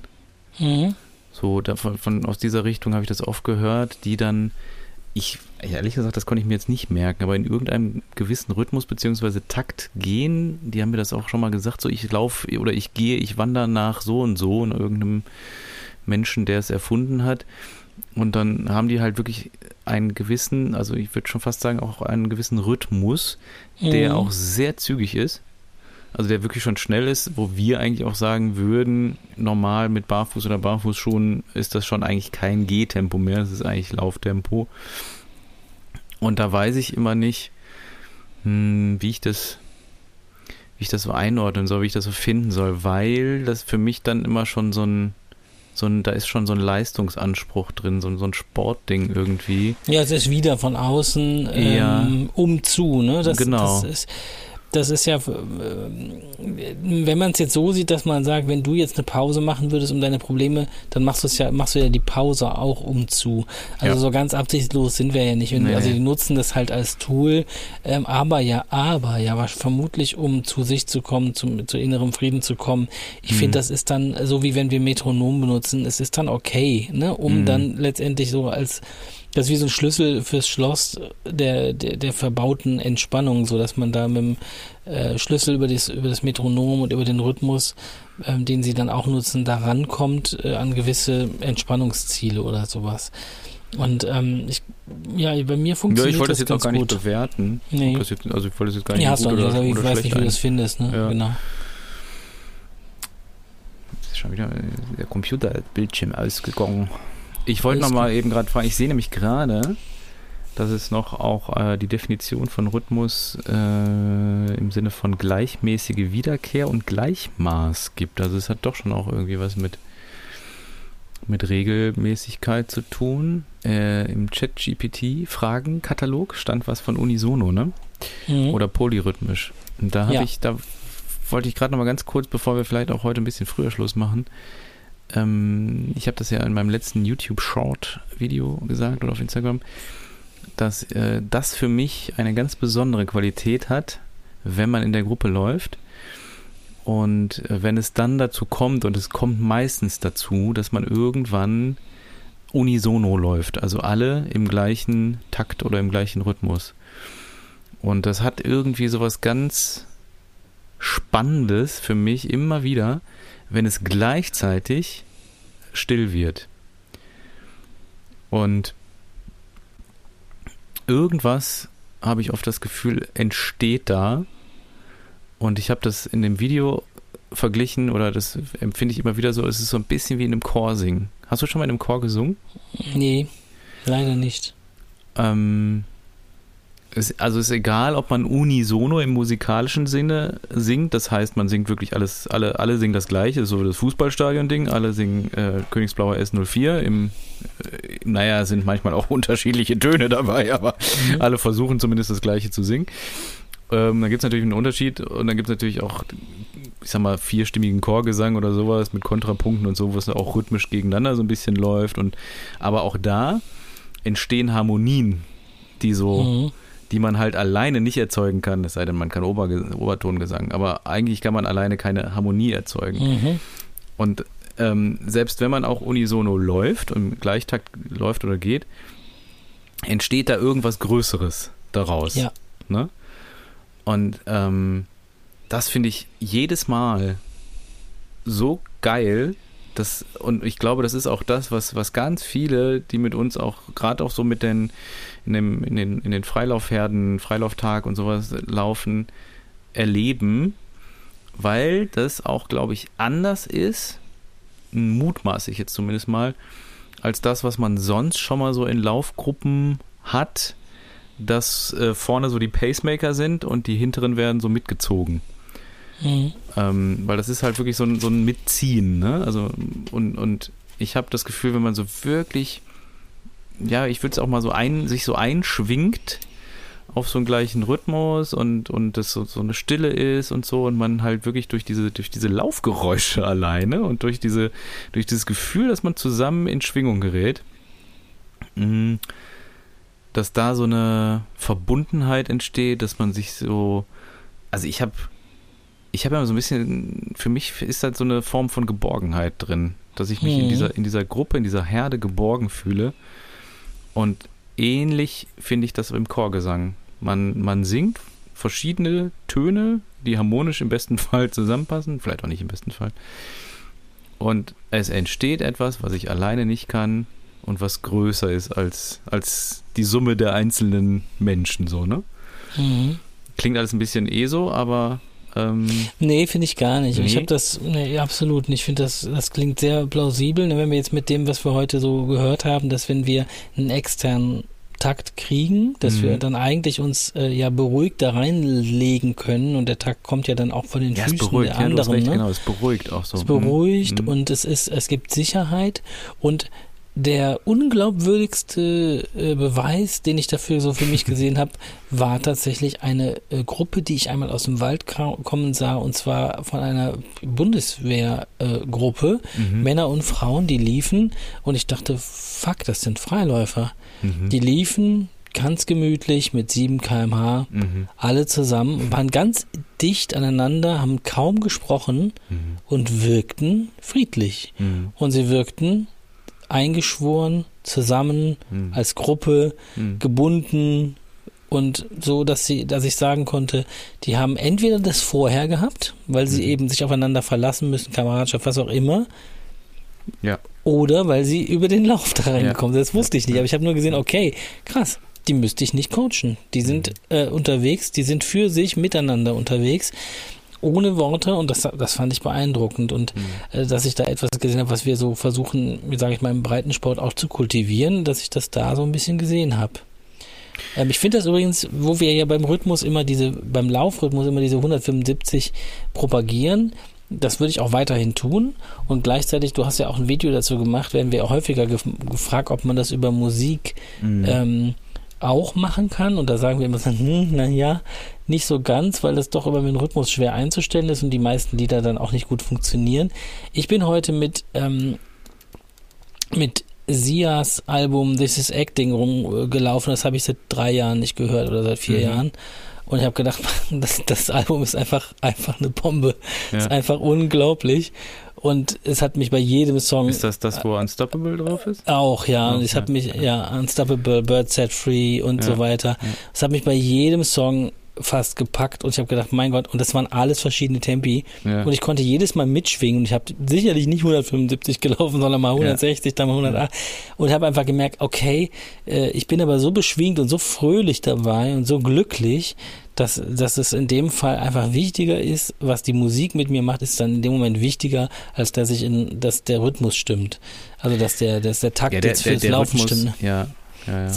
Mhm. So, davon, von, aus dieser Richtung habe ich das oft gehört, die dann, ich, ehrlich gesagt, das konnte ich mir jetzt nicht merken, aber in irgendeinem gewissen Rhythmus bzw. Takt gehen, die haben mir das auch schon mal gesagt, so ich laufe oder ich gehe, ich wandere nach so und so in irgendeinem Menschen, der es erfunden hat. Und dann haben die halt wirklich einen gewissen, also ich würde schon fast sagen, auch einen gewissen Rhythmus, der mhm. auch sehr zügig ist also der wirklich schon schnell ist, wo wir eigentlich auch sagen würden, normal mit Barfuß oder Barfußschuhen ist das schon eigentlich kein Gehtempo mehr, das ist eigentlich Lauftempo. Und da weiß ich immer nicht, hm, wie ich das wie ich das so einordnen soll, wie ich das so finden soll, weil das für mich dann immer schon so ein, so ein da ist schon so ein Leistungsanspruch drin, so ein, so ein Sportding irgendwie. Ja, es ist wieder von außen ähm, ja. um zu, ne? Das, genau. Das ist, das ist ja, wenn man es jetzt so sieht, dass man sagt, wenn du jetzt eine Pause machen würdest um deine Probleme, dann machst du es ja, machst du ja die Pause auch um zu. Also ja. so ganz absichtslos sind wir ja nicht. Nee. Also die nutzen das halt als Tool, ähm, aber ja, aber ja, vermutlich um zu sich zu kommen, zum, zu innerem Frieden zu kommen. Ich mhm. finde, das ist dann so wie wenn wir Metronom benutzen, es ist dann okay, ne, um mhm. dann letztendlich so als das ist wie so ein Schlüssel fürs Schloss der, der, der verbauten Entspannung, so dass man da mit dem äh, Schlüssel über das, über das Metronom und über den Rhythmus, ähm, den sie dann auch nutzen, da rankommt äh, an gewisse Entspannungsziele oder sowas. Und ähm, ich, ja, bei mir funktioniert ja, ich wollte das, das jetzt auch gar gut. nicht bewerten. Nee. Jetzt, also ich wollte das jetzt gar nicht ja, hast gut oder, nicht, ich oder weiß nicht, wie du das findest, ne? Ja. Genau. Ist schon wieder der Computerbildschirm ausgegangen. Ich wollte nochmal eben gerade fragen, ich sehe nämlich gerade, dass es noch auch äh, die Definition von Rhythmus äh, im Sinne von gleichmäßige Wiederkehr und Gleichmaß gibt. Also es hat doch schon auch irgendwie was mit, mit Regelmäßigkeit zu tun. Äh, Im Chat-GPT-Fragenkatalog stand was von Unisono, ne? Mhm. Oder polyrhythmisch. Und da habe Ja. ich, da wollte ich gerade noch mal ganz kurz, bevor wir vielleicht auch heute ein bisschen früher Schluss machen, ähm, ich habe das ja in meinem letzten YouTube-Short-Video gesagt oder auf Instagram, dass äh, das für mich eine ganz besondere Qualität hat, wenn man in der Gruppe läuft. Und äh, wenn es dann dazu kommt, und es kommt meistens dazu, dass man irgendwann unisono läuft, also alle im gleichen Takt oder im gleichen Rhythmus. Und das hat irgendwie sowas ganz Spannendes für mich immer wieder, wenn es gleichzeitig still wird. Und irgendwas habe ich oft das Gefühl, entsteht da. Und ich habe das in dem Video verglichen oder das empfinde ich immer wieder so, es ist so ein bisschen wie in einem Chor singen. Hast du schon mal in einem Chor gesungen? Nee, leider nicht. Ähm, es, also ist egal, ob man unisono im musikalischen Sinne singt, das heißt, man singt wirklich alles, alle, alle singen das gleiche, so das Fußballstadion-Ding, alle singen äh, Königsblauer S04 im, äh, naja, es sind manchmal auch unterschiedliche Töne dabei, aber Mhm. alle versuchen zumindest das gleiche zu singen. Ähm, dann gibt es natürlich einen Unterschied und dann gibt es natürlich auch, ich sag mal, vierstimmigen Chorgesang oder sowas mit Kontrapunkten und so, was auch rhythmisch gegeneinander so ein bisschen läuft und aber auch da entstehen Harmonien, die so Mhm. Die man halt alleine nicht erzeugen kann, es sei denn, man kann Ober Obertongesang, aber eigentlich kann man alleine keine Harmonie erzeugen. Mhm. Und ähm, selbst wenn man auch unisono läuft und im Gleichtakt läuft oder geht, entsteht da irgendwas Größeres daraus. Ja. Ne? Und ähm, das finde ich jedes Mal so geil. Das, und ich glaube, das ist auch das, was, was ganz viele, die mit uns auch, gerade auch so mit den, in, dem, in, den, in den Freilaufherden, Freilauftag und sowas laufen, erleben, weil das auch, glaube ich, anders ist, mutmaße ich jetzt zumindest mal, als das, was man sonst schon mal so in Laufgruppen hat, dass äh, vorne so die Pacemaker sind und die hinteren werden so mitgezogen. Mhm. Ähm, weil das ist halt wirklich so ein, so ein Mitziehen, ne? Also, und, und ich habe das Gefühl, wenn man so wirklich, ja, ich würde es auch mal so ein, sich so einschwingt auf so einen gleichen Rhythmus und, und das so, so eine Stille ist und so und man halt wirklich durch diese, durch diese Laufgeräusche alleine und durch diese, durch dieses Gefühl, dass man zusammen in Schwingung gerät, mh, dass da so eine Verbundenheit entsteht, dass man sich so, also ich habe ich habe ja so ein bisschen, für mich ist halt so eine Form von Geborgenheit drin, dass ich mich in Mhm. dieser, in dieser Gruppe, in dieser Herde geborgen fühle. Und ähnlich finde ich das im Chorgesang. Man, man singt verschiedene Töne, die harmonisch im besten Fall zusammenpassen, vielleicht auch nicht im besten Fall. Und es entsteht etwas, was ich alleine nicht kann und was größer ist als, als die Summe der einzelnen Menschen, so, ne? Mhm. Klingt alles ein bisschen eh so, aber ähm, Nee, finde ich gar nicht. Ich Nee? habe das, nee, absolut nicht. Ich finde, das, das klingt sehr plausibel. ne, Wenn wir jetzt mit dem, was wir heute so gehört haben, dass wenn wir einen externen Takt kriegen, dass Mhm. wir dann eigentlich uns äh, ja beruhigt da reinlegen können und der Takt kommt ja dann auch von den ja, Füßen beruhigt, der ja, anderen. recht, ne? genau, es beruhigt auch so. Es beruhigt Mhm. und es ist, es gibt Sicherheit und der unglaubwürdigste äh, Beweis, den ich dafür so für mich gesehen habe, war tatsächlich eine äh, Gruppe, die ich einmal aus dem Wald kommen sah, und zwar von einer Bundeswehrgruppe, äh, mhm. Männer und Frauen, die liefen, und ich dachte, fuck, das sind Freiläufer. Mhm. Die liefen ganz gemütlich mit 7 km/h, mhm. alle zusammen, waren ganz dicht aneinander, haben kaum gesprochen mhm. und wirkten friedlich. Mhm. Und sie wirkten eingeschworen, zusammen, mhm. als Gruppe, mhm. gebunden und so, dass sie, dass ich sagen konnte, die haben entweder das vorher gehabt, weil sie mhm. eben sich aufeinander verlassen müssen, Kameradschaft, was auch immer. Ja. Oder weil sie über den Lauf da reingekommen sind. Das wusste ich nicht, aber ich habe nur gesehen, okay, krass, die müsste ich nicht coachen. Die sind mhm. äh, unterwegs, die sind für sich miteinander unterwegs ohne Worte und das, das fand ich beeindruckend und mhm. äh, dass ich da etwas gesehen habe, was wir so versuchen, wie sage ich mal, im Breitensport auch zu kultivieren, dass ich das da so ein bisschen gesehen habe. Ähm, ich finde das übrigens, wo wir ja beim Rhythmus immer diese, beim Laufrhythmus immer diese 175 propagieren, das würde ich auch weiterhin tun. Und gleichzeitig, du hast ja auch ein Video dazu gemacht, werden wir auch häufiger gef gefragt, ob man das über Musik mhm. ähm, auch machen kann. Und da sagen wir immer, hm, naja, nicht so ganz, weil es doch über den Rhythmus schwer einzustellen ist und die meisten Lieder dann auch nicht gut funktionieren. Ich bin heute mit, ähm, mit Sias Album This is Acting rumgelaufen. Das habe ich seit drei Jahren nicht gehört oder seit vier mhm. Jahren. Und ich habe gedacht, das, das Album ist einfach, einfach eine Bombe. Ja. Ist einfach unglaublich. Und es hat mich bei jedem Song. Ist das das, wo Unstoppable drauf ist? Auch, ja. Und es hat mich, ja, Unstoppable, Bird Set Free und ja. so weiter. Es hat mich bei jedem Song fast gepackt und ich habe gedacht, mein Gott, und das waren alles verschiedene Tempi ja. und ich konnte jedes Mal mitschwingen und ich habe sicherlich nicht 175 gelaufen, sondern mal 160, ja. dann mal 108 und habe einfach gemerkt, okay, äh, ich bin aber so beschwingt und so fröhlich dabei und so glücklich, dass, dass es in dem Fall einfach wichtiger ist, was die Musik mit mir macht, ist dann in dem Moment wichtiger, als dass ich in, dass der Rhythmus stimmt. Also dass der, dass der Takt ja, der, jetzt fürs der, der Laufen Rhythmus, stimmt. Ja, ja, ja.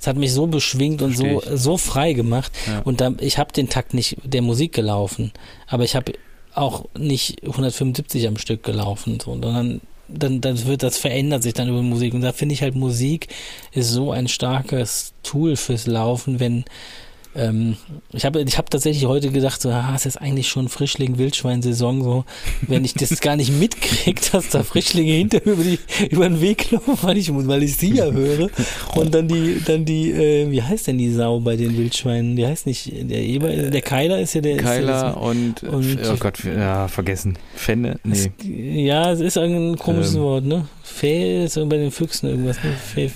Es hat mich so beschwingt und so, so frei gemacht. Ja. Und da, ich habe den Takt nicht der Musik gelaufen, aber ich habe auch nicht 175 am Stück gelaufen, so, sondern dann, dann wird das verändert sich dann über Musik. Und da finde ich halt Musik ist so ein starkes Tool fürs Laufen, wenn ähm, ich habe ich hab tatsächlich heute gedacht, so, ah, es ist eigentlich schon Frischling-Wildschwein-Saison, so, wenn ich das gar nicht mitkriege, dass da Frischlinge hinter über, die, über den Weg laufen, weil ich, weil ich sie ja höre. Und dann die, dann die, äh, wie heißt denn die Sau bei den Wildschweinen? Die heißt nicht, der Eber, der Keiler ist ja der. Keiler ja und, und, oh Gott, ja, vergessen. Fenne, nee. Es, ja, es ist ein komisches ähm. Wort, ne? Fee ist bei den Füchsen irgendwas, ne? Fee,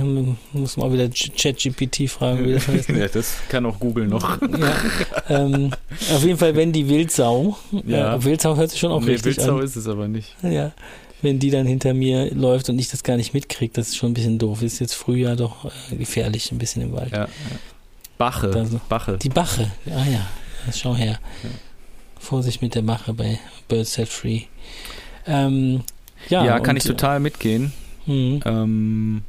ähm, muss man auch wieder ChatGPT fragen, wie das heißt. ja, das kann auch Google noch. ja, ähm, auf jeden Fall, wenn die Wildsau, ja. äh, Wildsau hört sich schon auch nee, richtig Wildsau an. ist es aber nicht. Ja, wenn die dann hinter mir läuft und ich das gar nicht mitkriege, das ist schon ein bisschen doof. Ist jetzt Frühjahr doch äh, gefährlich, ein bisschen im Wald. Ja, ja. Bache, also, Bache. Die Bache, ah ja, schau her. Vorsicht mit der Bache bei Bird Set Free. Ähm, ja, ja, kann ich total mitgehen. Mhm. Ähm,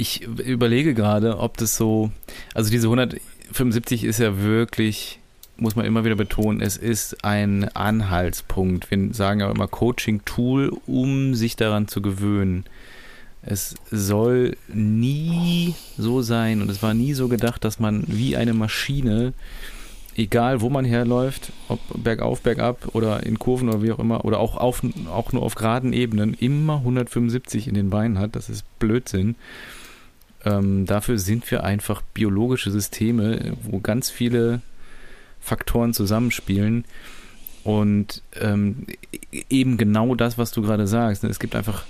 ich überlege gerade, ob das so, also diese 175 ist ja wirklich, muss man immer wieder betonen, es ist ein Anhaltspunkt. Wir sagen ja immer Coaching-Tool, um sich daran zu gewöhnen. Es soll nie so sein und es war nie so gedacht, dass man wie eine Maschine egal wo man herläuft, ob bergauf, bergab oder in Kurven oder wie auch immer, oder auch, auf, auch nur auf geraden Ebenen, immer 175 in den Beinen hat, das ist Blödsinn. Ähm, dafür sind wir einfach biologische Systeme, wo ganz viele Faktoren zusammenspielen. Und ähm, eben genau das, was du gerade sagst. Ne? Es gibt einfach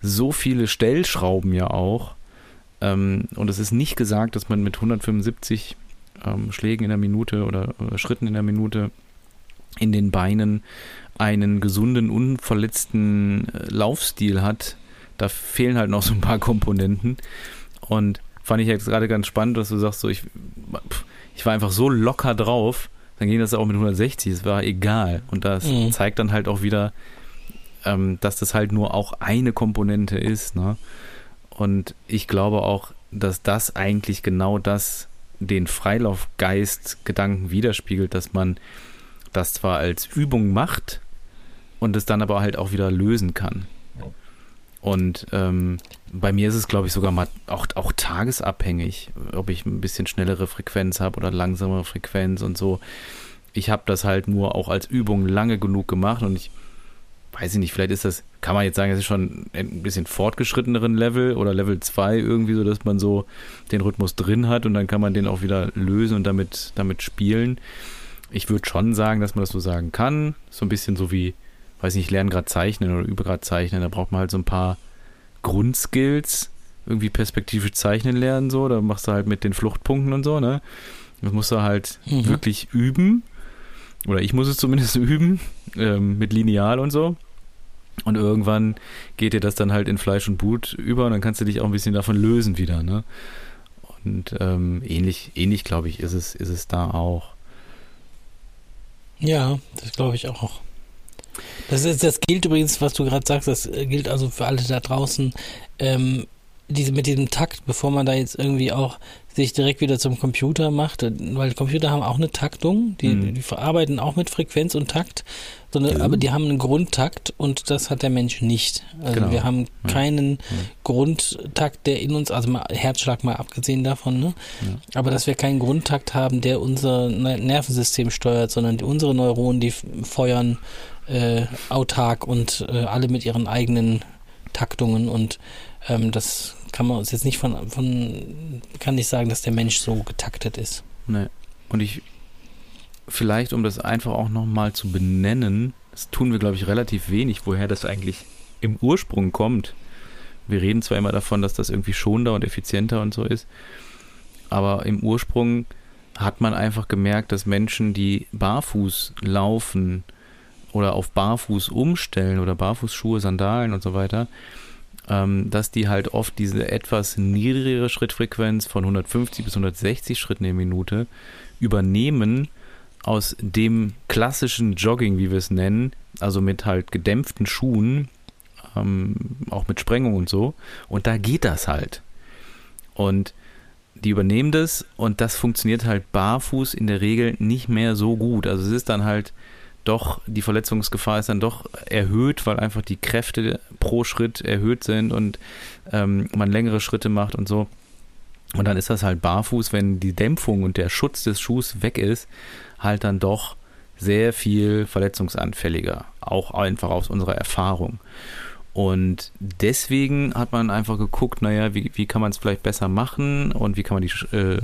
so viele Stellschrauben ja auch. Ähm, und es ist nicht gesagt, dass man mit 175 ähm, Schlägen in der Minute oder, oder Schritten in der Minute in den Beinen einen gesunden, unverletzten äh, Laufstil hat. Da fehlen halt noch so ein paar Komponenten. Und fand ich jetzt gerade ganz spannend, dass du sagst, so ich, ich war einfach so locker drauf, dann ging das auch mit 160, es war egal. Und das mhm. zeigt dann halt auch wieder, ähm, dass das halt nur auch eine Komponente ist. Ne? Und ich glaube auch, dass das eigentlich genau das den Freilaufgeist-Gedanken widerspiegelt, dass man das zwar als Übung macht und es dann aber halt auch wieder lösen kann. Und ähm, bei mir ist es, glaube ich, sogar mal auch, auch tagesabhängig, ob ich ein bisschen schnellere Frequenz habe oder langsamere Frequenz und so. Ich habe das halt nur auch als Übung lange genug gemacht und ich weiß ich nicht, vielleicht ist das, kann man jetzt sagen, das ist schon ein bisschen fortgeschritteneren Level oder Level 2 irgendwie, so dass man so den Rhythmus drin hat und dann kann man den auch wieder lösen und damit, damit spielen. Ich würde schon sagen, dass man das so sagen kann. So ein bisschen so wie, weiß nicht, ich lerne gerade zeichnen oder übe gerade zeichnen, da braucht man halt so ein paar Grundskills, irgendwie perspektivisch zeichnen lernen, so, da machst du halt mit den Fluchtpunkten und so, ne? Das musst du halt mhm. wirklich üben. Oder ich muss es zumindest üben, ähm, mit Lineal und so. Und irgendwann geht dir das dann halt in Fleisch und Blut über und dann kannst du dich auch ein bisschen davon lösen wieder, ne? Und ähm, ähnlich, ähnlich glaube ich, ist es, ist es da auch. Ja, das glaube ich auch. Das, ist, das gilt übrigens, was du gerade sagst, das gilt also für alle da draußen. Ähm, diese, mit diesem Takt, bevor man da jetzt irgendwie auch sich direkt wieder zum Computer macht, weil Computer haben auch eine Taktung, die, mhm. die verarbeiten auch mit Frequenz und Takt, sondern, mhm. aber die haben einen Grundtakt und das hat der Mensch nicht. Also genau. wir haben keinen ja. Grundtakt, der in uns, also mal Herzschlag mal abgesehen davon, ne? Ja. aber dass wir keinen Grundtakt haben, der unser Nervensystem steuert, sondern die, unsere Neuronen, die feuern äh, autark und äh, alle mit ihren eigenen Taktungen und ähm, das kann man uns jetzt nicht von, von, kann nicht sagen, dass der Mensch so getaktet ist. Nee. Und ich, vielleicht um das einfach auch nochmal zu benennen, das tun wir, glaube ich, relativ wenig, woher das eigentlich im Ursprung kommt. Wir reden zwar immer davon, dass das irgendwie schonender und effizienter und so ist, aber im Ursprung hat man einfach gemerkt, dass Menschen, die barfuß laufen oder auf barfuß umstellen oder Barfußschuhe, Sandalen und so weiter, ähm, dass die halt oft diese etwas niedrigere Schrittfrequenz von 150 bis 160 Schritten in Minute übernehmen aus dem klassischen Jogging, wie wir es nennen, also mit halt gedämpften Schuhen, ähm, auch mit Sprengung und so. Und da geht das halt. Und die übernehmen das und das funktioniert halt barfuß in der Regel nicht mehr so gut. Also es ist dann halt doch, die Verletzungsgefahr ist dann doch erhöht, weil einfach die Kräfte pro Schritt erhöht sind und ähm, man längere Schritte macht und so. Und dann ist das halt barfuß, wenn die Dämpfung und der Schutz des Schuhs weg ist, halt dann doch sehr viel verletzungsanfälliger. Auch einfach aus unserer Erfahrung. Und deswegen hat man einfach geguckt, naja, wie, wie kann man es vielleicht besser machen und wie kann man die äh,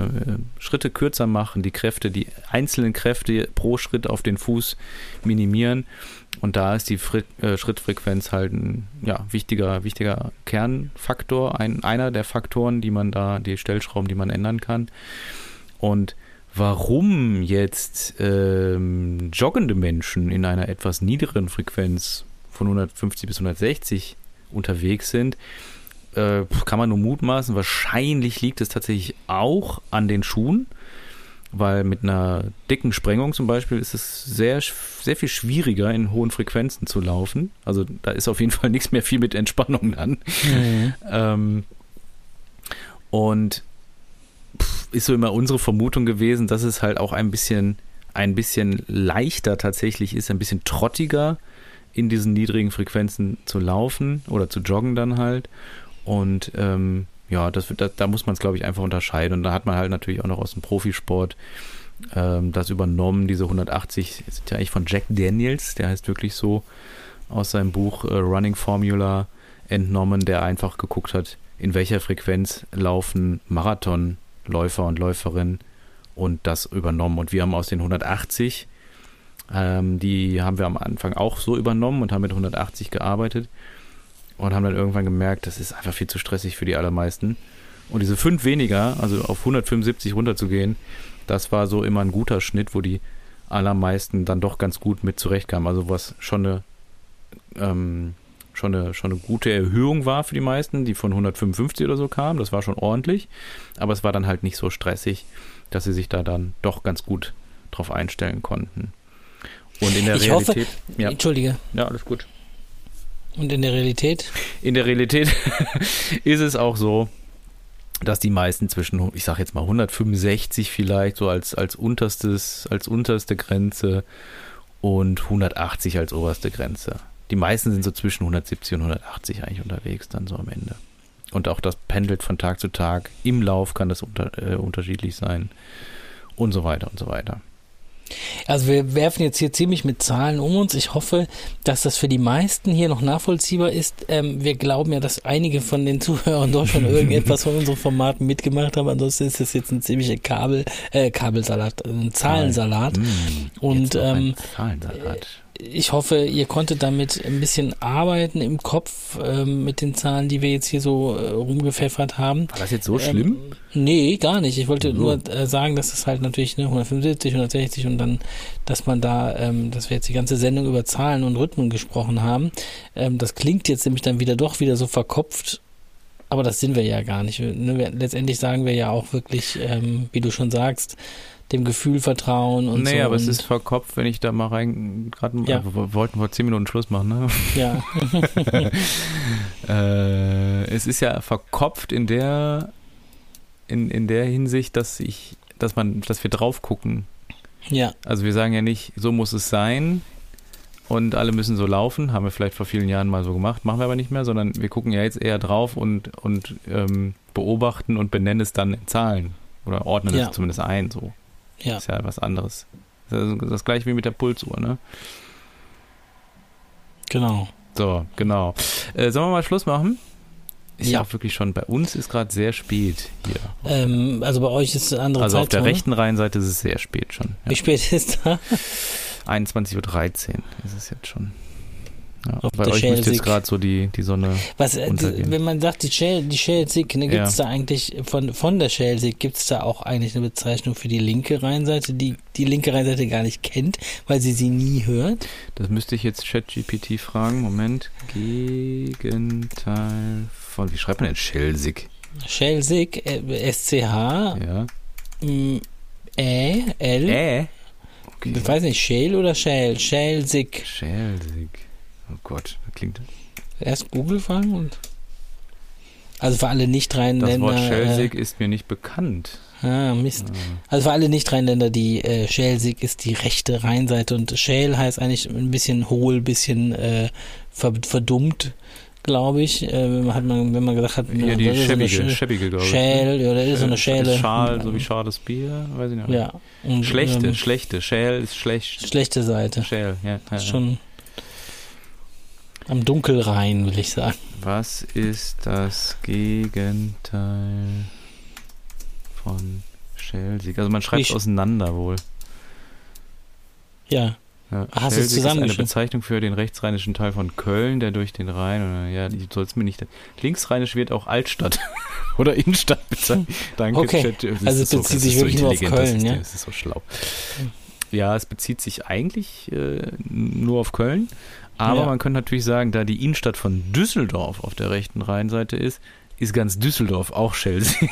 Schritte kürzer machen, die Kräfte, die einzelnen Kräfte pro Schritt auf den Fuß minimieren. Und da ist die Fri äh, Schrittfrequenz halt ein ja, wichtiger, wichtiger Kernfaktor, ein, einer der Faktoren, die man da, die Stellschrauben, die man ändern kann. Und warum jetzt ähm, joggende Menschen in einer etwas niedrigeren Frequenz von 150 bis 160 unterwegs sind, äh, kann man nur mutmaßen. Wahrscheinlich liegt es tatsächlich auch an den Schuhen, weil mit einer dicken Sprengung zum Beispiel ist es sehr, sehr viel schwieriger, in hohen Frequenzen zu laufen. Also da ist auf jeden Fall nichts mehr viel mit Entspannung dann. Mhm. Ähm, und ist so immer unsere Vermutung gewesen, dass es halt auch ein bisschen, ein bisschen leichter tatsächlich ist, ein bisschen trottiger in diesen niedrigen Frequenzen zu laufen oder zu joggen dann halt. Und ähm, ja, das, da, da muss man es, glaube ich, einfach unterscheiden. Und da hat man halt natürlich auch noch aus dem Profisport ähm, das übernommen. Diese 180 sind ja eigentlich von Jack Daniels, der heißt wirklich so aus seinem Buch äh, Running Formula entnommen, der einfach geguckt hat, in welcher Frequenz laufen Marathonläufer und Läuferinnen und das übernommen. Und wir haben aus den 180 ähm, die haben wir am Anfang auch so übernommen und haben mit 180 gearbeitet und haben dann irgendwann gemerkt, das ist einfach viel zu stressig für die allermeisten. Und diese fünf weniger, also auf 175 runterzugehen, das war so immer ein guter Schnitt, wo die allermeisten dann doch ganz gut mit zurechtkamen. Also was schon eine, ähm, schon eine, schon eine gute Erhöhung war für die meisten, die von 155 oder so kamen. Das war schon ordentlich. Aber es war dann halt nicht so stressig, dass sie sich da dann doch ganz gut drauf einstellen konnten. Und in der ich Realität. Hoffe, ja. Entschuldige. Ja, alles gut. Und in der Realität? In der Realität ist es auch so, dass die meisten zwischen, ich sag jetzt mal 165 vielleicht so als, als unterstes, als unterste Grenze und 180 als oberste Grenze Die meisten sind so zwischen 170 und 180 eigentlich unterwegs dann so am Ende. Und auch das pendelt von Tag zu Tag. Im Lauf kann das unter, äh, unterschiedlich sein und so weiter und so weiter. Also wir werfen jetzt hier ziemlich mit Zahlen um uns. Ich hoffe, dass das für die meisten hier noch nachvollziehbar ist. Ähm, wir glauben ja, dass einige von den Zuhörern doch schon irgendetwas von unseren Formaten mitgemacht haben. Ansonsten ist das jetzt ein ziemlicher Kabel, äh, Kabelsalat, ein Zahlensalat. Mm, Und, jetzt noch ein ähm, Zahlensalat. Ich hoffe, ihr konntet damit ein bisschen arbeiten im Kopf ähm, mit den Zahlen, die wir jetzt hier so äh, rumgepfeffert haben. War das jetzt so schlimm? Ähm, nee, gar nicht. Ich wollte So. nur äh, sagen, dass es halt natürlich ne, 175, 160 und dann, dass man da, ähm, dass wir jetzt die ganze Sendung über Zahlen und Rhythmen gesprochen haben. Ähm, das klingt jetzt nämlich dann wieder doch wieder so verkopft, aber das sind wir ja gar nicht. Ne, letztendlich sagen wir ja auch wirklich, ähm, wie du schon sagst, dem Gefühl vertrauen und nee, so. aber es ist verkopft, wenn ich da mal rein, gerade, Ja. wir wollten vor 10 Minuten Schluss machen, ne? ja, Äh, es ist ja verkopft in der, in, in der Hinsicht, dass ich, dass man, dass wir drauf gucken. ja, Also wir sagen ja nicht, so muss es sein und alle müssen so laufen, haben wir vielleicht vor vielen Jahren mal so gemacht, machen wir aber nicht mehr, sondern wir gucken ja jetzt eher drauf und, und ähm, beobachten und benennen es dann in Zahlen oder ordnen Ja. es zumindest ein, so. Ja. Ist ja was anderes. Das ist das gleiche wie mit der Pulsuhr, ne? Genau. So, genau. Äh, sollen wir mal Schluss machen? Ist ja, Ja. auch wirklich schon, bei uns ist gerade sehr spät hier. Ähm, also bei euch ist eine andere also auf Zeitzone. der rechten Reihenseite ist es sehr spät schon. Wie Ja. spät ist da? 21.13 Uhr ist es jetzt schon. Ja, Auf bei der Schelsig. jetzt gerade so die, die Sonne. Was, äh, Untergehen. wenn man sagt, die, Schel, die Schelsig, ne, gibt es Ja. da eigentlich, von, von der Schelsig, gibt es da auch eigentlich eine Bezeichnung für die linke Rheinseite, die die linke Rheinseite gar nicht kennt, weil sie sie nie hört? Das müsste ich jetzt ChatGPT fragen. Moment. Gegenteil von. Wie schreibt man denn Schelsig? Schelsig, äh, S-C-H, Ja. m, Ä, L, Äh? Okay. ich weiß nicht, Schäl oder Schäl? Schelsig. Schelsig. Oh Gott, das klingt. Erst Google fragen und. Also für alle Das Nicht-Rheinländer. Wort Schelsig ist mir nicht bekannt. Äh, ah, Mist. Also für alle Nicht-Rheinländer, die äh, Schelsig ist die rechte Rheinseite und Schäl heißt eigentlich ein bisschen hohl, bisschen äh, ver verdummt, glaube ich. Äh, wenn man- hat man, wenn man gesagt hat, ja, die das ist so schäbige, Sch- schäbige, glaube ich. Schäl, ja, das ist so eine Äh, Schäle. Schal, so wie schades Bier, weiß ich nicht. Ja. Und, Schlechte, ähm, schlechte. Schäl ist schlecht. schlechte Seite. Schäl, ja. ja, ja. Schon am Dunkelrhein, will ich sagen. Was ist das Gegenteil von Schelsig? Also man schreibt es Ich- auseinander wohl. Ja. Ja, Hast du ist eine? Bezeichnung für den rechtsrheinischen Teil von Köln, der durch den Rhein, ja, die soll es mir nicht. Linksrheinisch wird auch Altstadt oder Innenstadt bezeichnet. Danke, Okay. Chat. Das Also es bezieht das sich wirklich nur auf das Köln, ist, ja? Das ist so schlau. Ja, es bezieht sich eigentlich äh, nur auf Köln, aber Ja. man könnte natürlich sagen, da die Innenstadt von Düsseldorf auf der rechten Rheinseite ist, ist ganz Düsseldorf auch Schelsig.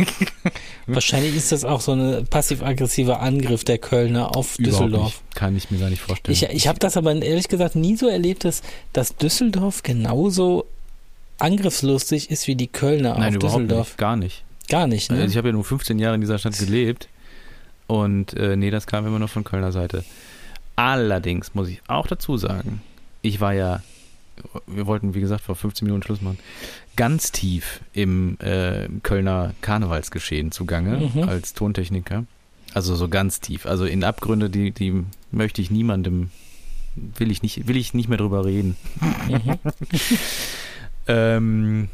Wahrscheinlich ist das auch so ein passiv-aggressiver Angriff der Kölner auf Überhaupt Düsseldorf. Nicht. Kann ich mir gar nicht vorstellen. Ich, ich habe das aber ehrlich gesagt nie so erlebt, dass, dass Düsseldorf genauso angriffslustig ist wie die Kölner Nein, auf überhaupt Düsseldorf. nicht. Gar nicht. Gar nicht, ne? Also ich habe ja nur 15 Jahre in dieser Stadt gelebt und äh, nee, das kam immer nur von Kölner Seite. Allerdings muss ich auch dazu sagen, ich war ja, wir wollten wie gesagt vor 15 Minuten Schluss machen, ganz tief im äh, Kölner Karnevalsgeschehen zugange Mhm. als Tontechniker. Also so ganz tief. Also in Abgründe, die, die möchte ich niemandem, will ich nicht, will ich nicht mehr drüber reden. mhm. Ähm,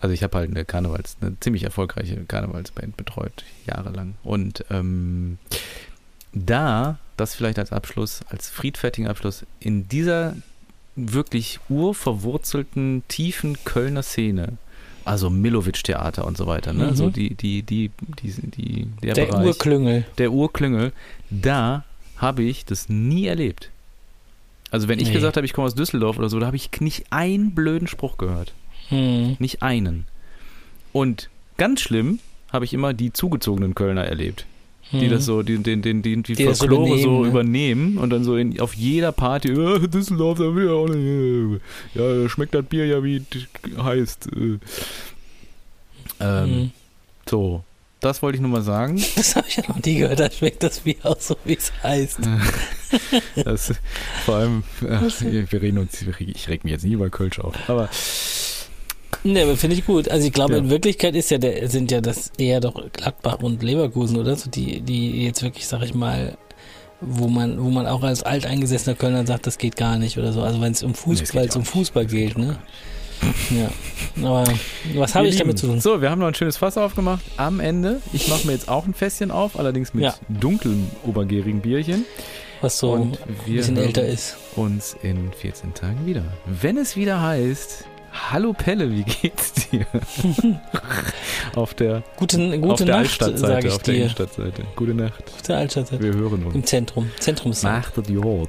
also ich habe halt eine Karnevals, eine ziemlich erfolgreiche Karnevalsband betreut, jahrelang. Und ähm, da, das vielleicht als Abschluss, als friedfertigen Abschluss, in dieser wirklich urverwurzelten, tiefen Kölner Szene, also Milovic-Theater und so weiter, ne? Mhm. So die, die, die, die, die, der, Der Bereich, Urklüngel. der Urklüngel, da habe ich das nie erlebt. Also wenn ich Nee. gesagt habe, ich komme aus Düsseldorf oder so, da habe ich nicht einen blöden Spruch gehört. Hm. Nicht einen. Und ganz schlimm habe ich immer die zugezogenen Kölner erlebt, die das so, die, den, den, die, die, Die Folklore übernehmen, so ne? übernehmen und dann so in, auf jeder Party, äh, Düsseldorf, da will auch nicht, äh, ja, schmeckt das Bier ja wie es heißt. Äh. Ähm, Hm. So, das wollte ich nur mal sagen. Das habe ich ja noch nie gehört. Da schmeckt das Bier auch so, wie es heißt. das, vor allem, ach, wir reden uns, ich reg mich jetzt nie über Kölsch auf, aber Ne, aber finde ich gut. Also ich glaube, Ja. in Wirklichkeit ist ja der, sind ja das eher doch Gladbach und Leverkusen, oder? So die, die jetzt wirklich, sag ich mal, wo man, wo man auch als alteingesessener Kölner sagt, das geht gar nicht oder so. Also wenn es um Nee, Fußball, geht weil es gar um. Fußball geht geht, ne? Ja. Aber was habe ich damit zu tun? So, wir haben noch ein schönes Fass aufgemacht. Am Ende, ich mache mir jetzt auch ein Fässchen auf, allerdings mit Ja. dunklem obergärigen Bierchen. Was so und ein bisschen älter ist. uns in 14 Tagen wieder. Wenn es wieder heißt, Hallo Pelle, wie geht's dir? auf der, Gute, auf der Nacht, sage Altstadtseite, ich auf der dir. Innenstadtseite. Gute Nacht. Gute Altstadt. Wir hören uns. Im Zentrum. Zentrumszeit. Macht die Rot.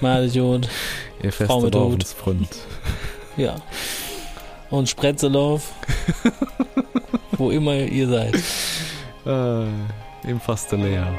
Mariot. Ihr feste Frau mit Hut. Laufensfront. Ja. Und Spretzelow. wo immer ihr seid. Äh, Im Faste leer.